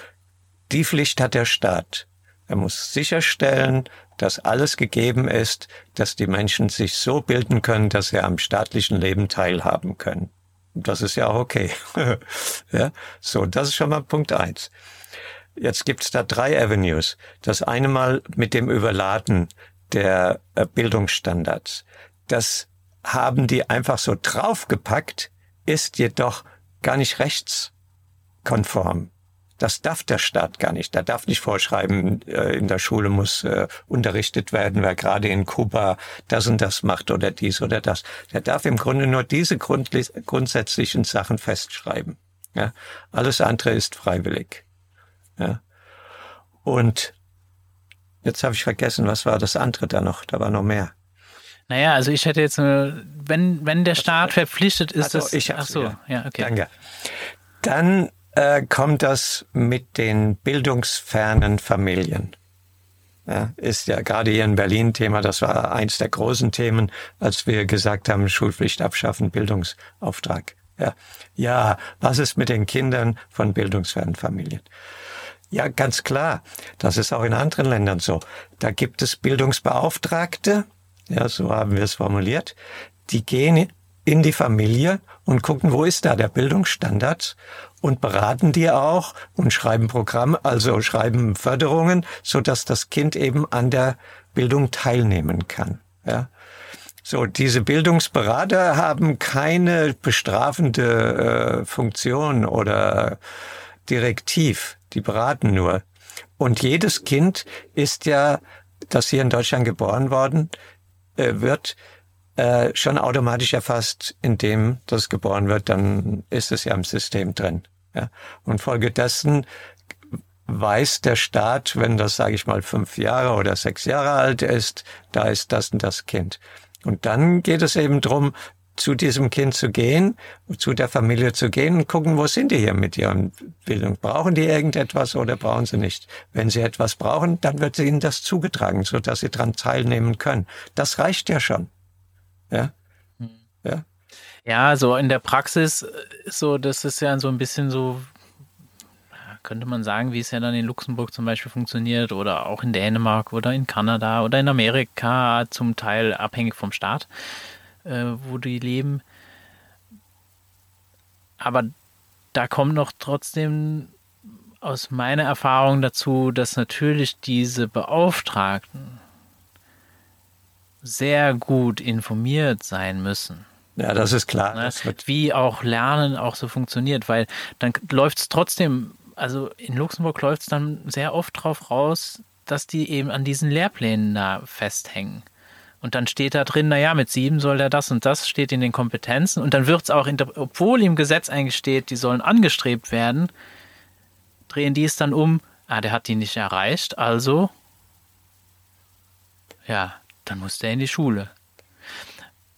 Speaker 2: die Pflicht hat der Staat. Er muss sicherstellen, dass alles gegeben ist, dass die Menschen sich so bilden können, dass sie am staatlichen Leben teilhaben können. Das ist ja auch okay. ja, so, das ist schon mal Punkt eins. Jetzt gibt's da drei Avenues. Das eine Mal mit dem Überladen der äh, Bildungsstandards. Das haben die einfach so draufgepackt, ist jedoch gar nicht rechtskonform. Das darf der Staat gar nicht. Der darf nicht vorschreiben, äh, in der Schule muss äh, unterrichtet werden, wer gerade in Kuba das und das macht oder dies oder das. Der darf im Grunde nur diese grundsätzlichen Sachen festschreiben. Ja? Alles andere ist freiwillig. Ja. Und jetzt habe ich vergessen, was war das andere da noch? Da war noch mehr.
Speaker 1: Naja, also ich hätte jetzt, eine, wenn, wenn der Staat verpflichtet ist,
Speaker 2: also
Speaker 1: das.
Speaker 2: Ich
Speaker 1: ach so, ja,
Speaker 2: ja okay. Danke. Dann äh, kommt das mit den bildungsfernen Familien. Ja, ist ja gerade hier in Berlin Thema, das war eins der großen Themen, als wir gesagt haben, Schulpflicht abschaffen, Bildungsauftrag. Ja, ja was ist mit den Kindern von bildungsfernen Familien? Ja, ganz klar. Das ist auch in anderen Ländern so. Da gibt es Bildungsbeauftragte, ja, so haben wir es formuliert, die gehen in die Familie und gucken, wo ist da der Bildungsstandard und beraten die auch und schreiben Programme, also schreiben Förderungen, so dass das Kind eben an der Bildung teilnehmen kann. Ja. So, diese Bildungsberater haben keine bestrafende äh, Funktion oder Direktiv. Die beraten nur. Und jedes Kind ist ja, das hier in Deutschland geboren worden äh, wird, äh, schon automatisch erfasst, indem das geboren wird, dann ist es ja im System drin. Ja? Und folgedessen weiß der Staat, wenn das, sage ich mal, fünf Jahre oder sechs Jahre alt ist, da ist das und das Kind. Und dann geht es eben drum, zu diesem Kind zu gehen, zu der Familie zu gehen und gucken, wo sind die hier mit ihren Bildung? Brauchen die irgendetwas oder brauchen sie nicht? Wenn sie etwas brauchen, dann wird ihnen das zugetragen, so dass sie daran teilnehmen können. Das reicht ja schon. Ja.
Speaker 1: Hm. Ja. Ja, so in der Praxis, so, das ist ja so ein bisschen so, könnte man sagen, wie es ja dann in Luxemburg zum Beispiel funktioniert oder auch in Dänemark oder in Kanada oder in Amerika, zum Teil abhängig vom Staat, äh, wo die leben. Aber da kommt noch trotzdem aus meiner Erfahrung dazu, dass natürlich diese Beauftragten sehr gut informiert sein müssen.
Speaker 2: Ja, das ist klar.
Speaker 1: Ne? Wie auch Lernen auch so funktioniert, weil dann läuft es trotzdem, also in Luxemburg läuft es dann sehr oft drauf raus, dass die eben an diesen Lehrplänen da festhängen. Und dann steht da drin, naja, mit sieben soll der das und das, steht in den Kompetenzen. Und dann wird es auch, obwohl im Gesetz eigentlich steht, die sollen angestrebt werden, drehen die es dann um, ah, der hat die nicht erreicht, also, ja, dann muss der in die Schule.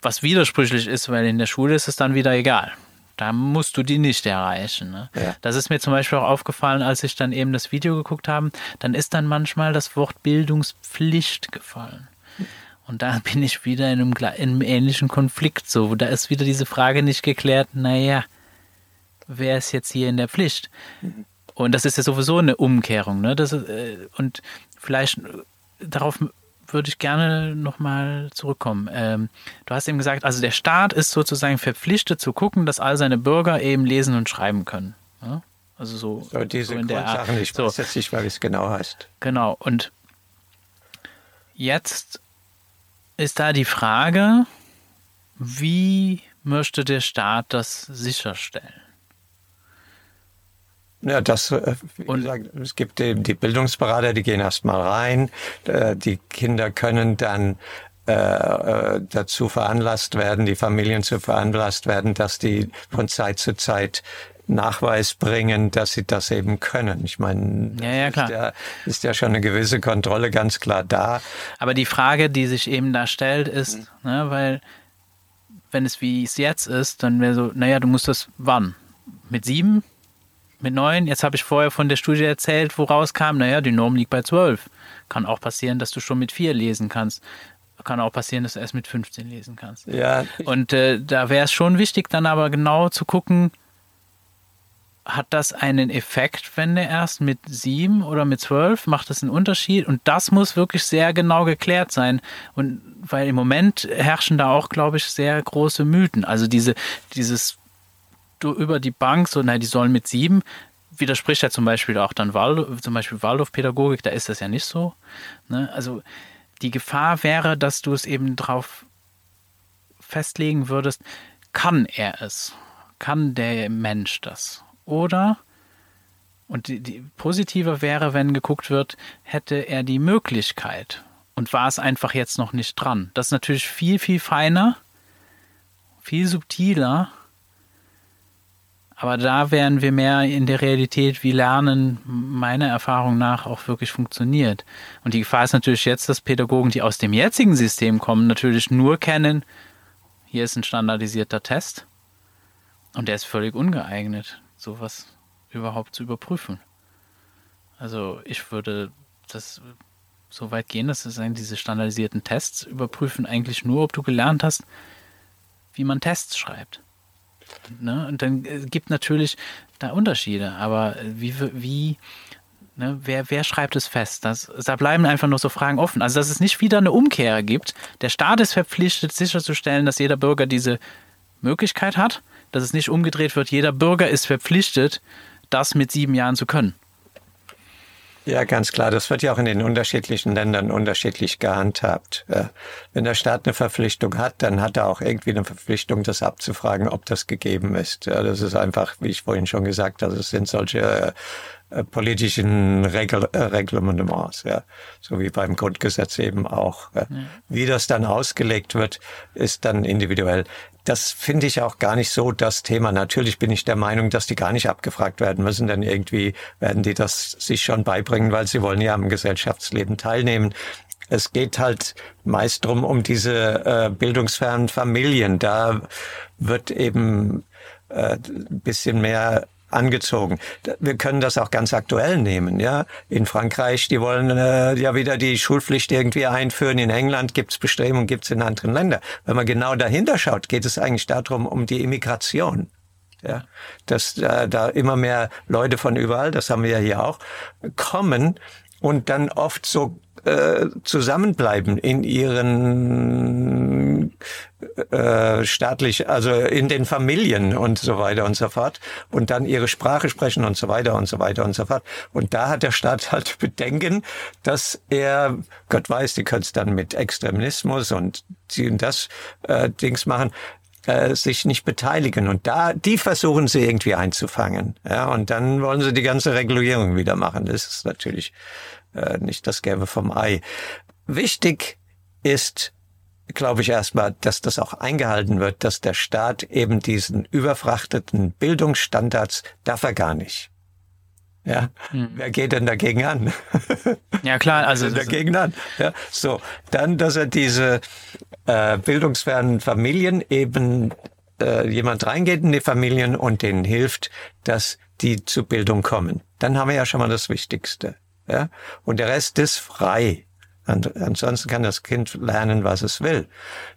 Speaker 1: Was widersprüchlich ist, weil in der Schule ist es dann wieder egal. Da musst du die nicht erreichen. Ne? Ja. Das ist mir zum Beispiel auch aufgefallen, als ich dann eben das Video geguckt habe. Dann ist dann manchmal das Wort Bildungspflicht gefallen. Und da bin ich wieder in einem, in einem ähnlichen Konflikt. So, da ist wieder diese Frage nicht geklärt. Naja, wer ist jetzt hier in der Pflicht? Und das ist ja sowieso eine Umkehrung. Ne? Das äh, und vielleicht darauf würde ich gerne nochmal zurückkommen. Ähm, du hast eben gesagt, also der Staat ist sozusagen verpflichtet zu gucken, dass all seine Bürger eben lesen und schreiben können. Ja? Also so,
Speaker 2: so diese so in der Art. Ich so. weiß jetzt nicht, weil es genau heißt.
Speaker 1: Genau. Und jetzt ist da die Frage, wie möchte der Staat das sicherstellen?
Speaker 2: Ja, das, äh, und, gesagt, es gibt eben die Bildungsberater, die gehen erstmal rein. Äh, die Kinder können dann äh, dazu veranlasst werden, die Familien zu veranlasst werden, dass die von Zeit zu Zeit Nachweis bringen, dass sie das eben können. Ich meine,
Speaker 1: ja, ja, klar.
Speaker 2: Ist, ja, ist ja schon eine gewisse Kontrolle ganz klar da.
Speaker 1: Aber die Frage, die sich eben da stellt, ist, mhm. ne, weil wenn es wie es jetzt ist, dann wäre so, naja, du musst das wann? Mit sieben? mit neun. Jetzt habe ich vorher von der Studie erzählt, wo rauskam, naja, die Norm liegt bei zwölf. Kann auch passieren, dass du schon mit vier lesen kannst. Kann auch passieren, dass du erst mit 15 lesen kannst.
Speaker 2: Ja.
Speaker 1: Und äh, da wäre es schon wichtig, dann aber genau zu gucken, hat das einen Effekt, wenn der erst mit sieben oder mit zwölf macht das einen Unterschied? Und das muss wirklich sehr genau geklärt sein. Und weil im Moment herrschen da auch, glaube ich, sehr große Mythen. Also diese, dieses du über die Bank so, nein, die sollen mit sieben, widerspricht ja zum Beispiel auch dann Waldorf, zum Beispiel Waldorfpädagogik, da ist das ja nicht so. Ne? Also die Gefahr wäre, dass du es eben drauf festlegen würdest, kann er es? Kann der Mensch das? Oder, und die, die positiver wäre, wenn geguckt wird, hätte er die Möglichkeit und war es einfach jetzt noch nicht dran. Das ist natürlich viel, viel feiner, viel subtiler aber da wären wir mehr in der Realität, wie Lernen meiner Erfahrung nach auch wirklich funktioniert. Und die Gefahr ist natürlich jetzt, dass Pädagogen, die aus dem jetzigen System kommen, natürlich nur kennen, hier ist ein standardisierter Test und der ist völlig ungeeignet, sowas überhaupt zu überprüfen. Also ich würde das so weit gehen, dass es sagen, diese standardisierten Tests überprüfen eigentlich nur, ob du gelernt hast, wie man Tests schreibt. Ne? Und dann äh, gibt natürlich da Unterschiede, aber wie, wie ne, wer, wer schreibt es fest? Das, da bleiben einfach noch so Fragen offen. Also, dass es nicht wieder eine Umkehr gibt. Der Staat ist verpflichtet, sicherzustellen, dass jeder Bürger diese Möglichkeit hat, dass es nicht umgedreht wird, jeder Bürger ist verpflichtet, das mit sieben Jahren zu können.
Speaker 2: Ja, ganz klar. Das wird ja auch in den unterschiedlichen Ländern unterschiedlich gehandhabt. Wenn der Staat eine Verpflichtung hat, dann hat er auch irgendwie eine Verpflichtung, das abzufragen, ob das gegeben ist. Das ist einfach, wie ich vorhin schon gesagt habe, es sind solche äh, politischen Regl äh, Reglements, ja, so wie beim Grundgesetz eben auch. Ja. Wie das dann ausgelegt wird, ist dann individuell. Das finde ich auch gar nicht so das Thema. Natürlich bin ich der Meinung, dass die gar nicht abgefragt werden müssen, denn irgendwie werden die das sich schon beibringen, weil sie wollen ja am Gesellschaftsleben teilnehmen. Es geht halt meist drum um diese äh, bildungsfernen Familien. Da wird eben äh, bisschen mehr angezogen. Wir können das auch ganz aktuell nehmen. Ja, in Frankreich, die wollen äh, ja wieder die Schulpflicht irgendwie einführen. In England gibt's Bestrebungen, gibt's in anderen Ländern. Wenn man genau dahinter schaut, geht es eigentlich darum um die Immigration. Ja, dass äh, da immer mehr Leute von überall, das haben wir ja hier auch, kommen und dann oft so äh, zusammenbleiben in ihren äh, staatlich, also in den Familien und so weiter und so fort und dann ihre Sprache sprechen und so weiter und so weiter und so fort. Und da hat der Staat halt Bedenken, dass er, Gott weiß, die können es dann mit Extremismus und die das äh, Dings machen, äh, sich nicht beteiligen. Und da, die versuchen sie irgendwie einzufangen. Ja, und dann wollen sie die ganze Regulierung wieder machen. Das ist natürlich äh, nicht das Gelbe vom Ei. Wichtig ist, glaube ich erstmal, dass das auch eingehalten wird, dass der Staat eben diesen überfrachteten Bildungsstandards darf er gar nicht. Ja, hm. wer geht denn dagegen an?
Speaker 1: Ja klar, also
Speaker 2: dagegen an. Ja, so dann, dass er diese äh, bildungsfernen Familien eben äh, jemand reingeht in die Familien und denen hilft, dass die zu Bildung kommen. Dann haben wir ja schon mal das Wichtigste. Ja? Und der Rest ist frei. Und ansonsten kann das Kind lernen, was es will.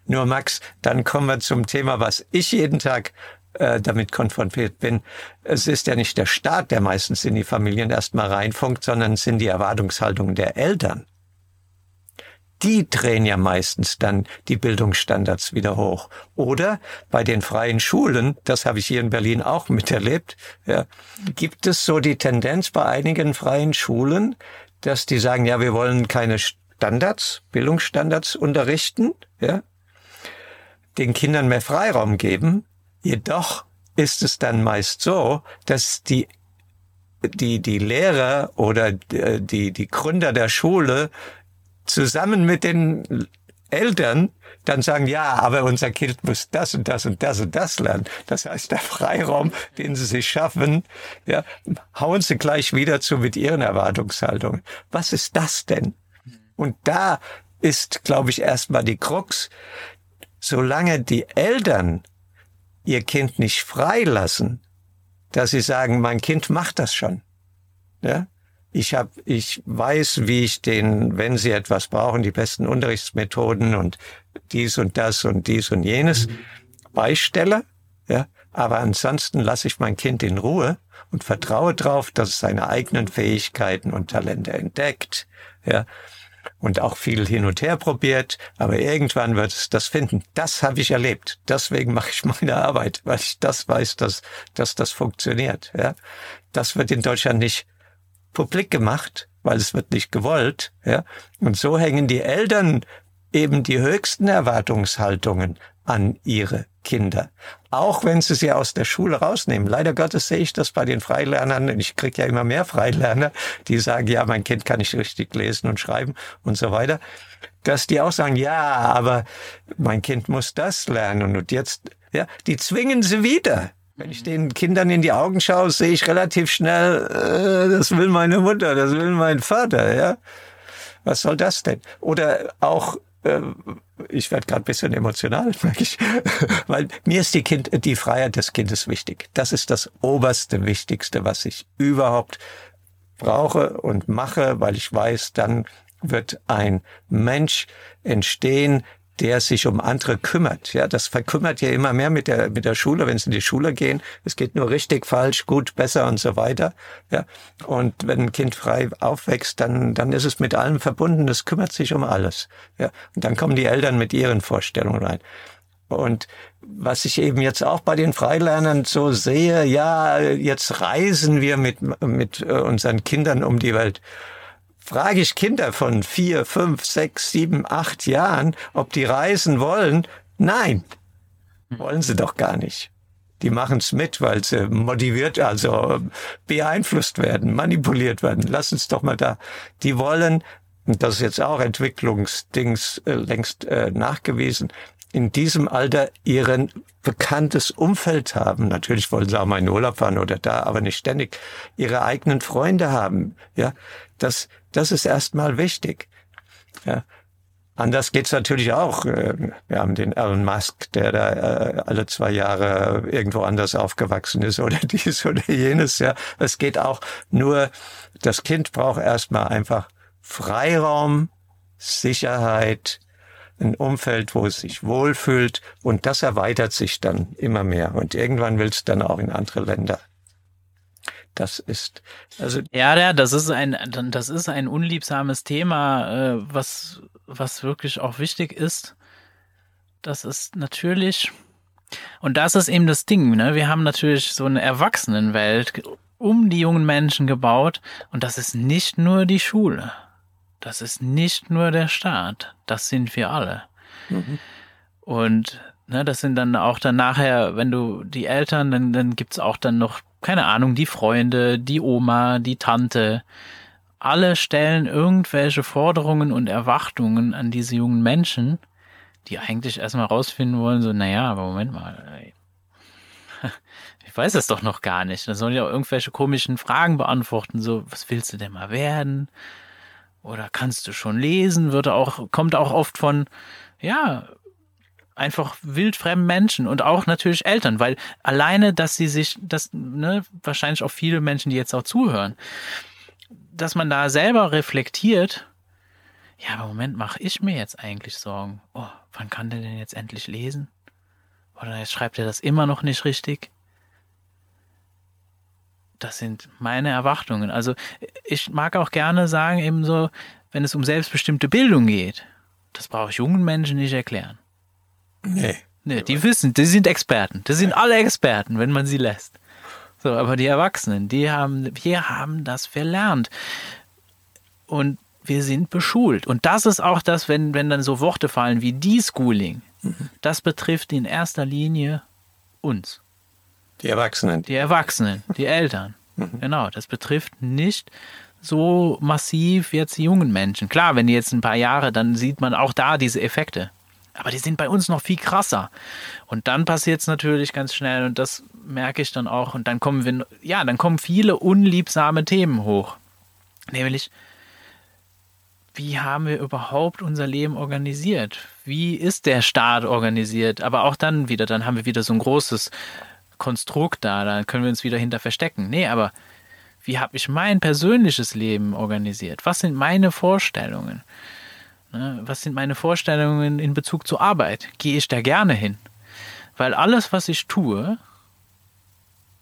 Speaker 2: Nur Max, dann kommen wir zum Thema, was ich jeden Tag äh, damit konfrontiert bin. Es ist ja nicht der Staat, der meistens in die Familien erstmal reinfunkt, sondern es sind die Erwartungshaltungen der Eltern die drehen ja meistens dann die Bildungsstandards wieder hoch. Oder bei den freien Schulen, das habe ich hier in Berlin auch miterlebt, ja, gibt es so die Tendenz bei einigen freien Schulen, dass die sagen, ja, wir wollen keine Standards, Bildungsstandards unterrichten, ja, den Kindern mehr Freiraum geben. Jedoch ist es dann meist so, dass die die, die Lehrer oder die, die Gründer der Schule zusammen mit den Eltern dann sagen, ja, aber unser Kind muss das und das und das und das lernen. Das heißt, der Freiraum, den sie sich schaffen, ja, hauen sie gleich wieder zu mit ihren Erwartungshaltungen. Was ist das denn? Und da ist, glaube ich, erstmal die Krux. Solange die Eltern ihr Kind nicht freilassen, dass sie sagen, mein Kind macht das schon, ja, ich habe, ich weiß, wie ich den, wenn sie etwas brauchen, die besten Unterrichtsmethoden und dies und das und dies und jenes mhm. beistelle. Ja, aber ansonsten lasse ich mein Kind in Ruhe und vertraue darauf, dass es seine eigenen Fähigkeiten und Talente entdeckt. Ja, und auch viel hin und her probiert, aber irgendwann wird es das finden. Das habe ich erlebt. Deswegen mache ich meine Arbeit, weil ich das weiß, dass, dass das funktioniert. Ja, das wird in Deutschland nicht publik gemacht, weil es wird nicht gewollt. Ja? Und so hängen die Eltern eben die höchsten Erwartungshaltungen an ihre Kinder. Auch wenn sie sie aus der Schule rausnehmen. Leider Gottes sehe ich das bei den Freilernern. Ich kriege ja immer mehr Freilerner, die sagen, ja, mein Kind kann nicht richtig lesen und schreiben und so weiter. Dass die auch sagen, ja, aber mein Kind muss das lernen und jetzt, ja, die zwingen sie wieder. Wenn ich den Kindern in die Augen schaue, sehe ich relativ schnell, äh, das will meine Mutter, das will mein Vater, ja. Was soll das denn? Oder auch, äh, ich werde gerade bisschen emotional, merke ich, weil mir ist die, kind, die Freiheit des Kindes wichtig. Das ist das oberste, wichtigste, was ich überhaupt brauche und mache, weil ich weiß, dann wird ein Mensch entstehen, der sich um andere kümmert. Ja, das verkümmert ja immer mehr mit der, mit der Schule, wenn sie in die Schule gehen. Es geht nur richtig, falsch, gut, besser und so weiter. Ja, und wenn ein Kind frei aufwächst, dann, dann ist es mit allem verbunden. Es kümmert sich um alles. Ja, und dann kommen die Eltern mit ihren Vorstellungen rein. Und was ich eben jetzt auch bei den Freilernern so sehe, ja, jetzt reisen wir mit, mit äh, unseren Kindern um die Welt. Frage ich Kinder von vier, fünf, sechs, sieben, acht Jahren, ob die reisen wollen? Nein, wollen sie doch gar nicht. Die machen es mit, weil sie motiviert, also beeinflusst werden, manipuliert werden. Lass uns doch mal da. Die wollen, und das ist jetzt auch Entwicklungsdings äh, längst äh, nachgewiesen, in diesem Alter ihren bekanntes Umfeld haben. Natürlich wollen sie auch mal in Urlaub fahren oder da, aber nicht ständig ihre eigenen Freunde haben. Ja, das, das ist erstmal wichtig. Ja. Anders geht's natürlich auch. Wir haben den Elon Musk, der da äh, alle zwei Jahre irgendwo anders aufgewachsen ist oder dies oder jenes. Ja, es geht auch nur. Das Kind braucht erstmal einfach Freiraum, Sicherheit, ein Umfeld, wo es sich wohlfühlt und das erweitert sich dann immer mehr und irgendwann will es dann auch in andere Länder. Das ist also
Speaker 1: ja, ja, das ist ein das ist ein unliebsames Thema, äh, was was wirklich auch wichtig ist. Das ist natürlich und das ist eben das Ding, ne? Wir haben natürlich so eine Erwachsenenwelt um die jungen Menschen gebaut und das ist nicht nur die Schule. Das ist nicht nur der Staat, das sind wir alle. Mhm. Und ne, das sind dann auch dann nachher, wenn du die Eltern, dann, dann gibt's auch dann noch, keine Ahnung, die Freunde, die Oma, die Tante. Alle stellen irgendwelche Forderungen und Erwartungen an diese jungen Menschen, die eigentlich erstmal rausfinden wollen, so, naja, aber Moment mal, ich weiß es doch noch gar nicht. Da sollen ja auch irgendwelche komischen Fragen beantworten, so, was willst du denn mal werden? oder kannst du schon lesen, wird auch, kommt auch oft von, ja, einfach wildfremden Menschen und auch natürlich Eltern, weil alleine, dass sie sich, das, ne, wahrscheinlich auch viele Menschen, die jetzt auch zuhören, dass man da selber reflektiert, ja, aber Moment, mache ich mir jetzt eigentlich Sorgen? Oh, wann kann der denn jetzt endlich lesen? Oder jetzt schreibt er das immer noch nicht richtig? das sind meine Erwartungen. Also ich mag auch gerne sagen, eben so, wenn es um selbstbestimmte Bildung geht, das brauche ich jungen Menschen nicht erklären. Nee. Nee, die wissen, die sind Experten. Das sind alle Experten, wenn man sie lässt. So, aber die Erwachsenen, die haben, wir haben das verlernt. Und wir sind beschult. Und das ist auch das, wenn, wenn dann so Worte fallen wie Deschooling. Mhm. Das betrifft in erster Linie uns.
Speaker 2: Die Erwachsenen.
Speaker 1: Die Erwachsenen, die Eltern. Mhm. Genau, das betrifft nicht so massiv jetzt die jungen Menschen. Klar, wenn die jetzt ein paar Jahre, dann sieht man auch da diese Effekte. Aber die sind bei uns noch viel krasser. Und dann passiert es natürlich ganz schnell und das merke ich dann auch. Und dann kommen wir, ja, dann kommen viele unliebsame Themen hoch. Nämlich, wie haben wir überhaupt unser Leben organisiert? Wie ist der Staat organisiert? Aber auch dann wieder, dann haben wir wieder so ein großes Konstrukt da, da können wir uns wieder hinter verstecken. Nee, aber wie habe ich mein persönliches Leben organisiert? Was sind meine Vorstellungen? Ne, was sind meine Vorstellungen in Bezug zur Arbeit? Gehe ich da gerne hin? Weil alles, was ich tue,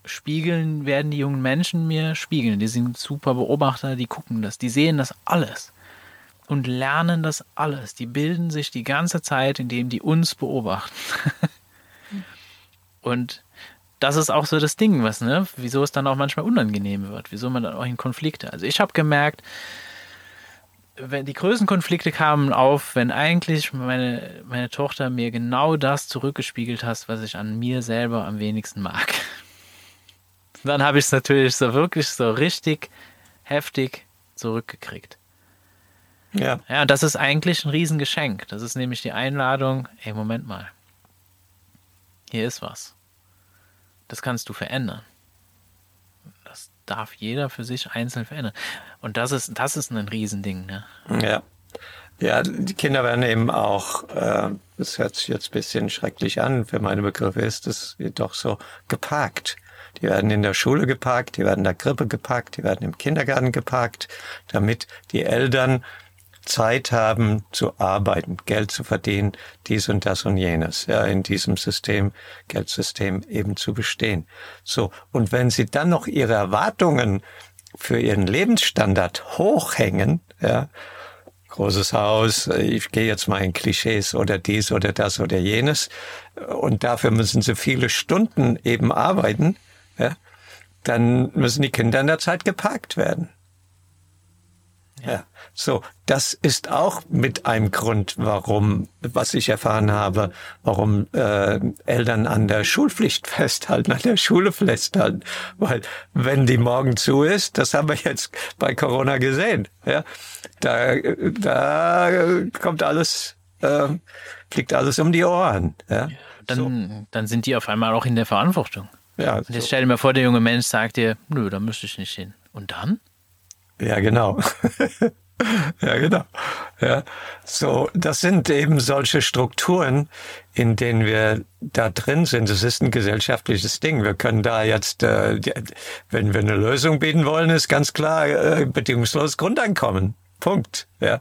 Speaker 1: spiegeln, werden die jungen Menschen mir spiegeln. Die sind super Beobachter, die gucken das, die sehen das alles und lernen das alles. Die bilden sich die ganze Zeit, indem die uns beobachten. und das ist auch so das Ding, was, ne, wieso es dann auch manchmal unangenehm wird, wieso man dann auch in Konflikte. Also ich habe gemerkt, wenn die größten Konflikte kamen auf, wenn eigentlich meine, meine Tochter mir genau das zurückgespiegelt hat, was ich an mir selber am wenigsten mag. Dann habe ich es natürlich so wirklich so richtig heftig zurückgekriegt. Ja. Ja, und das ist eigentlich ein Riesengeschenk. Das ist nämlich die Einladung, ey, Moment mal. Hier ist was. Das kannst du verändern. Darf jeder für sich einzeln verändern. Und das ist, das ist ein Riesending, ne?
Speaker 2: Ja. Ja, die Kinder werden eben auch, äh, das hört sich jetzt ein bisschen schrecklich an, für meine Begriffe ist es doch so geparkt. Die werden in der Schule geparkt, die werden in der Krippe geparkt, die werden im Kindergarten geparkt, damit die Eltern Zeit haben zu arbeiten, Geld zu verdienen, dies und das und jenes, ja, in diesem System, Geldsystem eben zu bestehen. So. Und wenn Sie dann noch Ihre Erwartungen für Ihren Lebensstandard hochhängen, ja, großes Haus, ich gehe jetzt mal in Klischees oder dies oder das oder jenes. Und dafür müssen sie viele Stunden eben arbeiten. Ja? Dann müssen die Kinder in der Zeit geparkt werden. Ja. So, das ist auch mit einem Grund, warum, was ich erfahren habe, warum äh, Eltern an der Schulpflicht festhalten, an der Schule festhalten. Weil wenn die morgen zu ist, das haben wir jetzt bei Corona gesehen, ja, da, da kommt alles, äh, fliegt alles um die Ohren. Ja.
Speaker 1: Dann, so. dann sind die auf einmal auch in der Verantwortung.
Speaker 2: Ja,
Speaker 1: Und jetzt so. stell dir mal vor, der junge Mensch sagt dir, nö, da müsste ich nicht hin. Und dann?
Speaker 2: Ja, genau. ja, genau. Ja, so, das sind eben solche Strukturen, in denen wir da drin sind. Es ist ein gesellschaftliches Ding. Wir können da jetzt, äh, wenn wir eine Lösung bieten wollen, ist ganz klar äh, bedingungsloses Grundeinkommen. Punkt. Ja,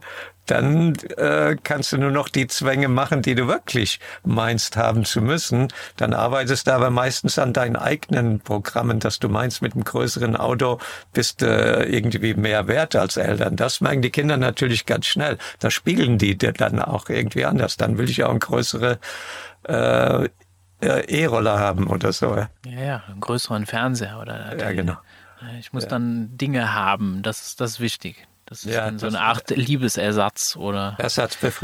Speaker 2: dann äh, kannst du nur noch die Zwänge machen, die du wirklich meinst haben zu müssen. Dann arbeitest du aber meistens an deinen eigenen Programmen, dass du meinst, mit einem größeren Auto bist du äh, irgendwie mehr wert als Eltern. Das merken die Kinder natürlich ganz schnell. Das spiegeln die dir dann auch irgendwie anders. Dann will ich auch eine größere äh, E-Roller haben oder so.
Speaker 1: Ja, ja, einen größeren Fernseher oder.
Speaker 2: Ja, genau.
Speaker 1: Ich muss ja. dann Dinge haben. Das ist das ist wichtig. Das ist ja, so eine Art Liebesersatz oder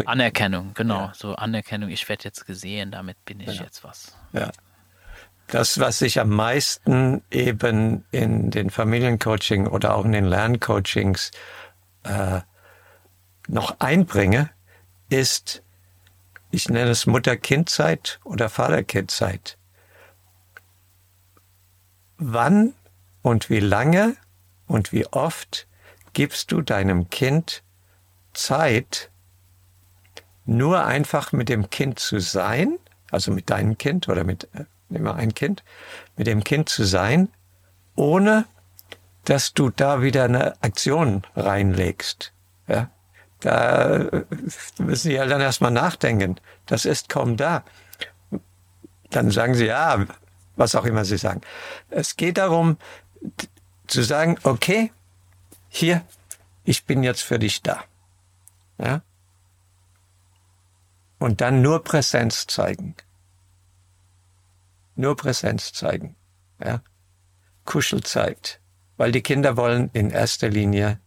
Speaker 1: Anerkennung, genau. Ja. So Anerkennung, ich werde jetzt gesehen, damit bin ich ja. jetzt was.
Speaker 2: Ja. Das, was ich am meisten eben in den Familiencoaching oder auch in den Lerncoachings äh, noch einbringe, ist, ich nenne es Mutter-Kind-Zeit oder Vater-Kind-Zeit. Wann und wie lange und wie oft gibst du deinem Kind Zeit, nur einfach mit dem Kind zu sein, also mit deinem Kind oder mit, äh, nimm mal ein Kind, mit dem Kind zu sein, ohne dass du da wieder eine Aktion reinlegst. Ja? Da äh, müssen die Eltern erstmal nachdenken. Das ist kaum da. Dann sagen sie, ja, was auch immer sie sagen. Es geht darum, zu sagen, okay, hier, ich bin jetzt für dich da. Ja? Und dann nur Präsenz zeigen. Nur Präsenz zeigen. Ja? Kuschelzeit. Weil die Kinder wollen in erster Linie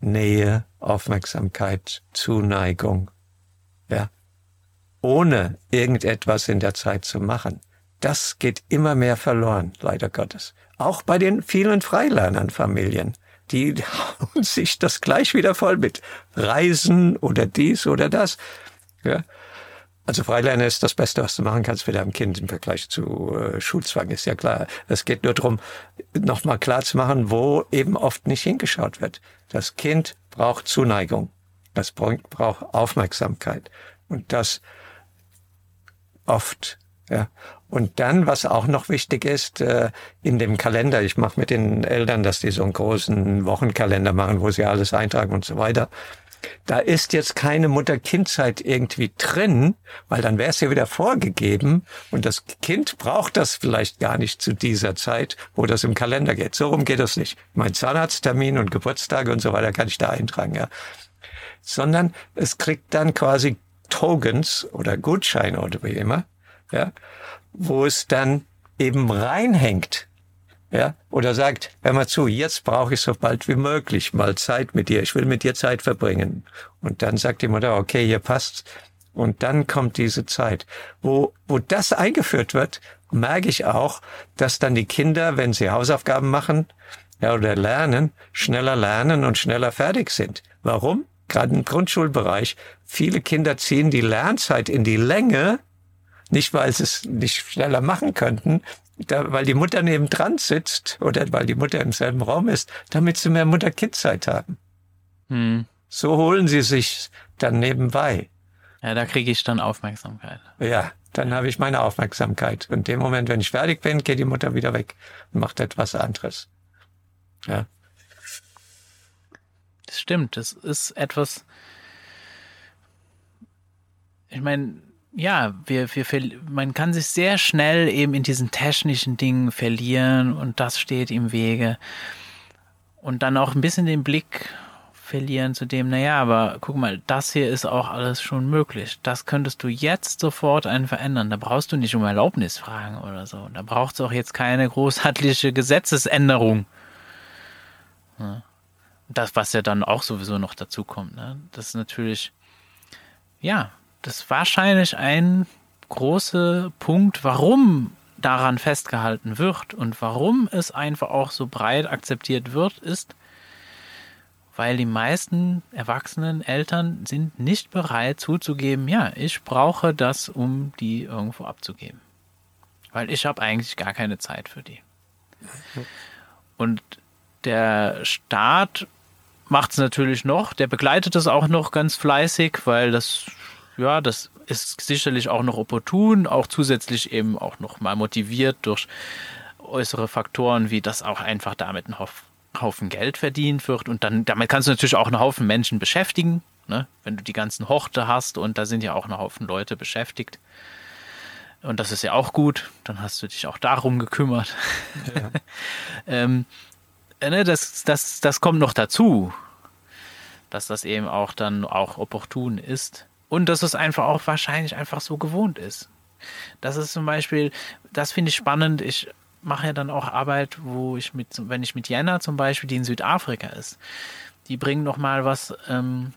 Speaker 2: Nähe, Aufmerksamkeit, Zuneigung. Ja? Ohne irgendetwas in der Zeit zu machen. Das geht immer mehr verloren, leider Gottes. Auch bei den vielen Freilernernfamilien die hauen sich das gleich wieder voll mit Reisen oder dies oder das. Ja. Also Freilernen ist das Beste, was du machen kannst für dein Kind im Vergleich zu äh, Schulzwang, ist ja klar. Es geht nur darum, nochmal klar zu machen, wo eben oft nicht hingeschaut wird. Das Kind braucht Zuneigung. Das braucht Aufmerksamkeit. Und das oft. Ja. Und dann, was auch noch wichtig ist, äh, in dem Kalender, ich mache mit den Eltern, dass die so einen großen Wochenkalender machen, wo sie alles eintragen und so weiter. Da ist jetzt keine Mutter-Kind-Zeit irgendwie drin, weil dann wäre es ja wieder vorgegeben und das Kind braucht das vielleicht gar nicht zu dieser Zeit, wo das im Kalender geht. So rum geht das nicht. Mein Zahnarzttermin und Geburtstage und so weiter kann ich da eintragen, ja. Sondern es kriegt dann quasi Tokens oder Gutscheine oder wie immer, ja wo es dann eben reinhängt. Ja, oder sagt, hör mal zu, jetzt brauche ich so bald wie möglich mal Zeit mit dir. Ich will mit dir Zeit verbringen. Und dann sagt die Mutter, okay, hier passt's. Und dann kommt diese Zeit. Wo, wo das eingeführt wird, merke ich auch, dass dann die Kinder, wenn sie Hausaufgaben machen, ja, oder lernen, schneller lernen und schneller fertig sind. Warum? Gerade im Grundschulbereich. Viele Kinder ziehen die Lernzeit in die Länge, nicht, weil sie es nicht schneller machen könnten, da, weil die Mutter neben dran sitzt oder weil die Mutter im selben Raum ist, damit sie mehr Mutter-Kind-Zeit haben. Hm. So holen sie sich dann nebenbei.
Speaker 1: Ja, da kriege ich dann Aufmerksamkeit.
Speaker 2: Ja, dann habe ich meine Aufmerksamkeit. Und in dem Moment, wenn ich fertig bin, geht die Mutter wieder weg und macht etwas anderes. Ja.
Speaker 1: Das stimmt. Das ist etwas. Ich meine, ja, wir, wir, man kann sich sehr schnell eben in diesen technischen Dingen verlieren und das steht im Wege. Und dann auch ein bisschen den Blick verlieren zu dem, naja, aber guck mal, das hier ist auch alles schon möglich. Das könntest du jetzt sofort einen verändern. Da brauchst du nicht um Erlaubnis fragen oder so. Da braucht es auch jetzt keine großartige Gesetzesänderung. Das, was ja dann auch sowieso noch dazu kommt. Ne? Das ist natürlich, ja, das ist wahrscheinlich ein großer Punkt, warum daran festgehalten wird und warum es einfach auch so breit akzeptiert wird, ist, weil die meisten erwachsenen Eltern sind nicht bereit zuzugeben, ja, ich brauche das, um die irgendwo abzugeben. Weil ich habe eigentlich gar keine Zeit für die. Und der Staat macht es natürlich noch, der begleitet es auch noch ganz fleißig, weil das, ja, das ist sicherlich auch noch opportun, auch zusätzlich eben auch noch mal motiviert durch äußere Faktoren, wie das auch einfach damit ein Haufen Geld verdient wird. Und dann, damit kannst du natürlich auch einen Haufen Menschen beschäftigen, ne? wenn du die ganzen Horte hast und da sind ja auch ein Haufen Leute beschäftigt. Und das ist ja auch gut. Dann hast du dich auch darum gekümmert. Ja. ähm, ne, das, das, das kommt noch dazu, dass das eben auch dann auch opportun ist. Und dass es einfach auch wahrscheinlich einfach so gewohnt ist. Das ist zum Beispiel, das finde ich spannend. Ich mache ja dann auch Arbeit, wo ich mit, wenn ich mit Jena zum Beispiel, die in Südafrika ist, die bringen nochmal was ähm,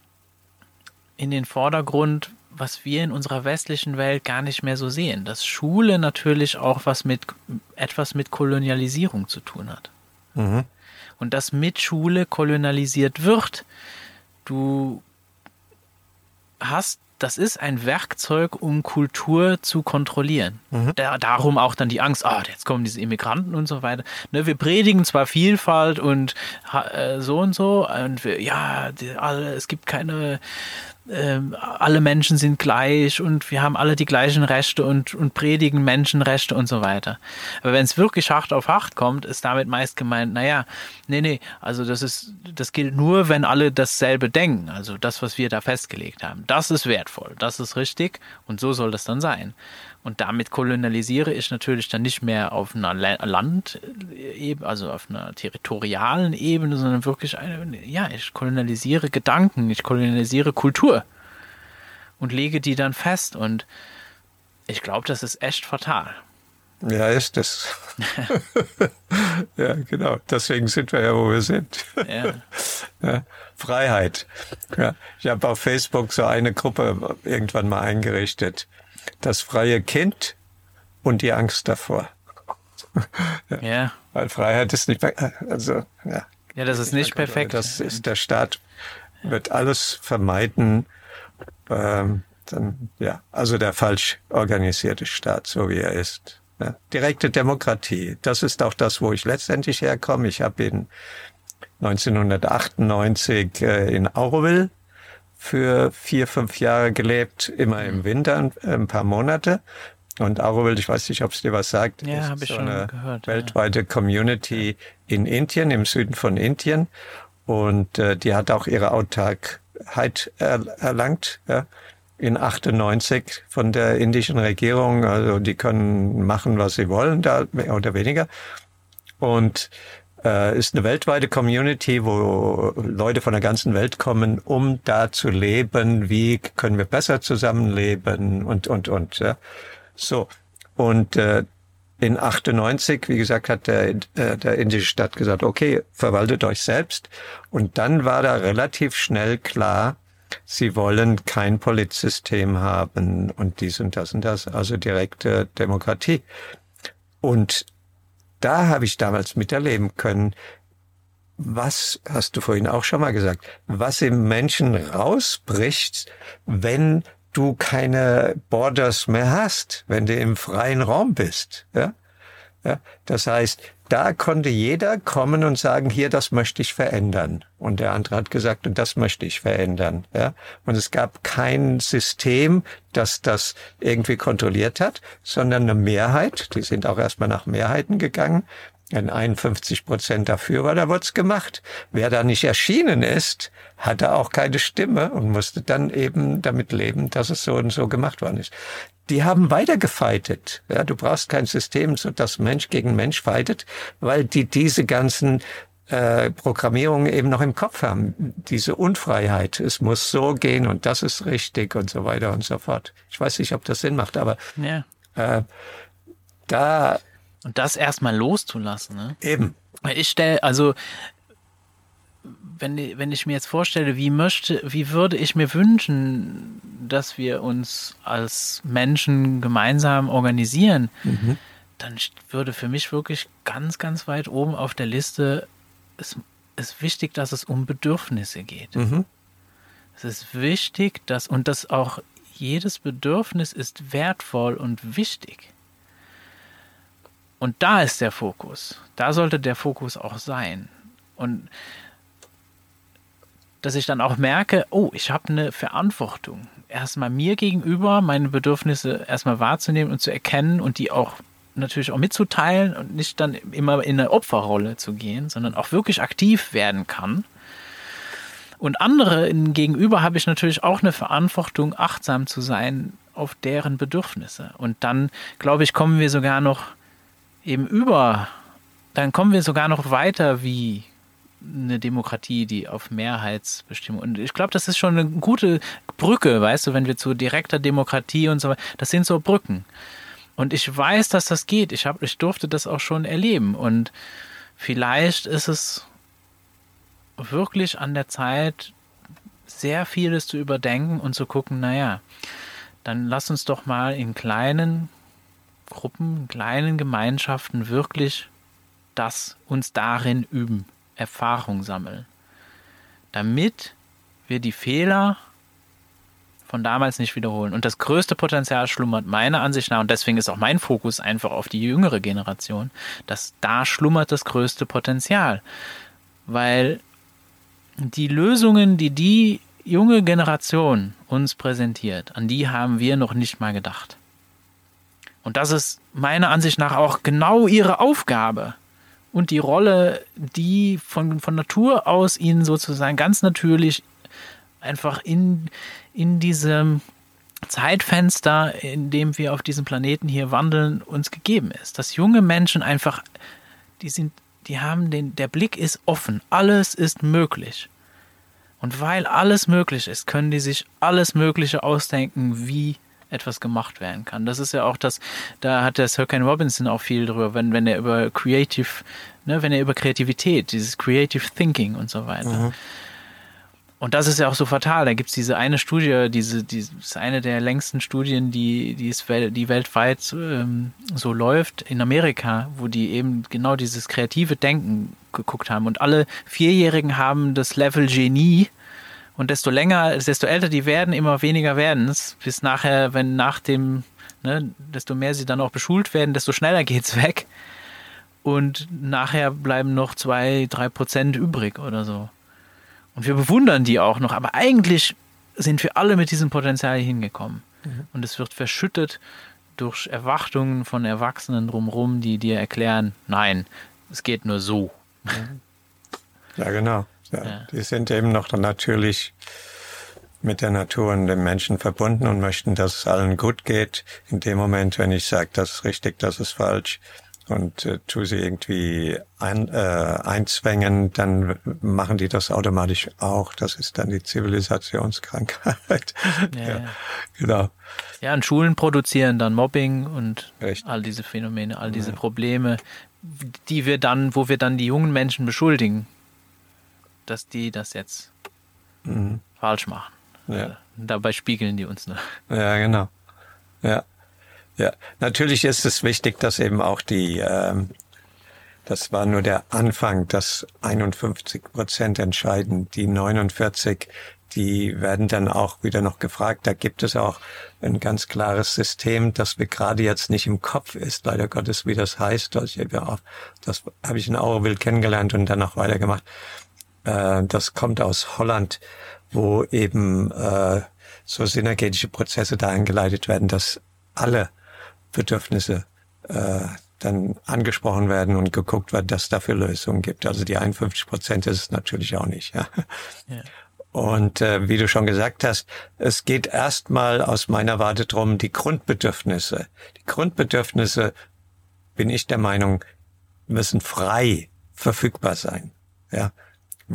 Speaker 1: in den Vordergrund, was wir in unserer westlichen Welt gar nicht mehr so sehen. Dass Schule natürlich auch was mit etwas mit Kolonialisierung zu tun hat. Mhm. Und dass mit Schule kolonialisiert wird. Du hast das ist ein Werkzeug, um Kultur zu kontrollieren. Mhm. Da, darum auch dann die Angst, ah, jetzt kommen diese Immigranten und so weiter. Ne, wir predigen zwar Vielfalt und äh, so und so, und wir, ja, die, alle, es gibt keine ähm, alle Menschen sind gleich und wir haben alle die gleichen Rechte und, und predigen Menschenrechte und so weiter. Aber wenn es wirklich hart auf hart kommt, ist damit meist gemeint, naja, nee, nee, also das ist, das gilt nur, wenn alle dasselbe denken. Also das, was wir da festgelegt haben. Das ist wertvoll, das ist richtig und so soll das dann sein. Und damit kolonialisiere ich natürlich dann nicht mehr auf einer Landebene, also auf einer territorialen Ebene, sondern wirklich eine, ja, ich kolonialisiere Gedanken, ich kolonialisiere Kultur und lege die dann fest. Und ich glaube, das ist echt fatal.
Speaker 2: Ja, ist es. ja, genau. Deswegen sind wir ja, wo wir sind. Ja. ja. Freiheit. Ja. Ich habe auf Facebook so eine Gruppe irgendwann mal eingerichtet das freie Kind und die Angst davor.
Speaker 1: ja.
Speaker 2: Weil Freiheit ist nicht, also, ja.
Speaker 1: Ja, das ist nicht perfekt.
Speaker 2: Das ist, der Staat wird alles vermeiden, ähm, dann, ja, also der falsch organisierte Staat, so wie er ist. Ja. Direkte Demokratie, das ist auch das, wo ich letztendlich herkomme. Ich habe in 1998 äh, in Auroville für vier, fünf Jahre gelebt, immer im mhm. Winter ein paar Monate. Und Auroville, ich weiß nicht, ob es dir was sagt,
Speaker 1: ja, ist ich so schon eine gehört,
Speaker 2: weltweite ja. Community in Indien, im Süden von Indien. Und äh, die hat auch ihre Autarkheit er erlangt. Ja in 98 von der indischen Regierung. Also die können machen, was sie wollen, da mehr oder weniger. Und äh, ist eine weltweite Community, wo Leute von der ganzen Welt kommen, um da zu leben. Wie können wir besser zusammenleben und, und, und. Ja. So. Und äh, in 98, wie gesagt, hat der, äh, der indische Staat gesagt, okay, verwaltet euch selbst. Und dann war da relativ schnell klar, sie wollen kein Polizsystem haben und dies und das und das, also direkte Demokratie. Und da habe ich damals miterleben können, was, hast du vorhin auch schon mal gesagt, was im Menschen rausbricht, wenn du keine Borders mehr hast, wenn du im freien Raum bist. Ja? Ja, das heißt, da konnte jeder kommen und sagen, hier, das möchte ich verändern. Und der andere hat gesagt, und das möchte ich verändern. Ja, und es gab kein System, das das irgendwie kontrolliert hat, sondern eine Mehrheit. Die sind auch erstmal nach Mehrheiten gegangen. Wenn 51 Prozent dafür war, da wurde es gemacht. Wer da nicht erschienen ist, hatte auch keine Stimme und musste dann eben damit leben, dass es so und so gemacht worden ist die haben weiter gefeitet. Ja, du brauchst kein System, so dass Mensch gegen Mensch fightet, weil die diese ganzen äh, Programmierung eben noch im Kopf haben. Diese Unfreiheit. Es muss so gehen und das ist richtig und so weiter und so fort. Ich weiß nicht, ob das Sinn macht, aber ja. äh, da.
Speaker 1: Und das erstmal loszulassen, ne?
Speaker 2: Eben.
Speaker 1: Ich stelle, also wenn, wenn ich mir jetzt vorstelle, wie möchte, wie würde ich mir wünschen, dass wir uns als Menschen gemeinsam organisieren, mhm. dann würde für mich wirklich ganz, ganz weit oben auf der Liste es ist wichtig, dass es um Bedürfnisse geht. Mhm. Es ist wichtig, dass, und dass auch jedes Bedürfnis ist wertvoll und wichtig. Und da ist der Fokus. Da sollte der Fokus auch sein. Und dass ich dann auch merke, oh, ich habe eine Verantwortung. Erstmal mir gegenüber, meine Bedürfnisse erstmal wahrzunehmen und zu erkennen und die auch natürlich auch mitzuteilen und nicht dann immer in eine Opferrolle zu gehen, sondern auch wirklich aktiv werden kann. Und andere gegenüber habe ich natürlich auch eine Verantwortung, achtsam zu sein auf deren Bedürfnisse. Und dann, glaube ich, kommen wir sogar noch eben über, dann kommen wir sogar noch weiter wie eine Demokratie, die auf Mehrheitsbestimmung. Und ich glaube, das ist schon eine gute Brücke, weißt du, wenn wir zu direkter Demokratie und so weiter, das sind so Brücken. Und ich weiß, dass das geht. Ich, hab, ich durfte das auch schon erleben. Und vielleicht ist es wirklich an der Zeit, sehr vieles zu überdenken und zu gucken, naja, dann lass uns doch mal in kleinen Gruppen, kleinen Gemeinschaften wirklich das uns darin üben, Erfahrung sammeln, damit wir die Fehler von damals nicht wiederholen. Und das größte Potenzial schlummert meiner Ansicht nach, und deswegen ist auch mein Fokus einfach auf die jüngere Generation, dass da schlummert das größte Potenzial. Weil die Lösungen, die die junge Generation uns präsentiert, an die haben wir noch nicht mal gedacht. Und das ist meiner Ansicht nach auch genau ihre Aufgabe und die Rolle, die von, von Natur aus ihnen sozusagen ganz natürlich einfach in, in diesem Zeitfenster, in dem wir auf diesem Planeten hier wandeln, uns gegeben ist. Dass junge Menschen einfach, die sind, die haben den, der Blick ist offen, alles ist möglich. Und weil alles möglich ist, können die sich alles Mögliche ausdenken, wie etwas gemacht werden kann. Das ist ja auch das, da hat der Sir Ken Robinson auch viel drüber, wenn, wenn er über Creative, ne, wenn er über Kreativität, dieses Creative Thinking und so weiter. Mhm und das ist ja auch so fatal. Da gibt es diese eine Studie, diese, die ist eine der längsten Studien, die, die, ist, die weltweit ähm, so läuft in Amerika, wo die eben genau dieses kreative Denken geguckt haben. Und alle Vierjährigen haben das Level Genie. Und desto länger, desto älter die werden, immer weniger werden es. Bis nachher, wenn nach dem, ne, desto mehr sie dann auch beschult werden, desto schneller geht's weg. Und nachher bleiben noch zwei, drei Prozent übrig oder so. Und wir bewundern die auch noch, aber eigentlich sind wir alle mit diesem Potenzial hingekommen. Mhm. Und es wird verschüttet durch Erwartungen von Erwachsenen drumherum, die dir erklären, nein, es geht nur so.
Speaker 2: Ja, genau. Ja, ja. Die sind eben noch natürlich mit der Natur und dem Menschen verbunden und möchten, dass es allen gut geht. In dem Moment, wenn ich sage, das ist richtig, das ist falsch, und äh, tu sie irgendwie ein, äh, einzwängen, dann machen die das automatisch auch. Das ist dann die Zivilisationskrankheit. Ja, ja.
Speaker 1: Genau. Ja, und Schulen produzieren dann Mobbing und Echt? all diese Phänomene, all diese. Probleme, die wir dann, wo wir dann die jungen Menschen beschuldigen, dass die das jetzt mhm. falsch machen. Ja. Äh, dabei spiegeln die uns nur.
Speaker 2: Ja, genau. Ja. Ja, natürlich ist es wichtig, dass eben auch die, ähm, das war nur der Anfang, dass 51 Prozent entscheiden, die 49, die werden dann auch wieder noch gefragt. Da gibt es auch ein ganz klares System, das wir gerade jetzt nicht im Kopf ist, leider Gottes, wie das heißt. Das, das habe ich in Auroville kennengelernt und dann auch weitergemacht. Äh, das kommt aus Holland, wo eben äh, so synergetische Prozesse da eingeleitet werden, dass alle Bedürfnisse äh, dann angesprochen werden und geguckt wird, dass dafür Lösungen gibt. Also die 51 Prozent ist es natürlich auch nicht. Ja. ja. Und äh, wie du schon gesagt hast, es geht erstmal aus meiner Warte drum die Grundbedürfnisse. Die Grundbedürfnisse, bin ich der Meinung, müssen frei verfügbar sein. Ja,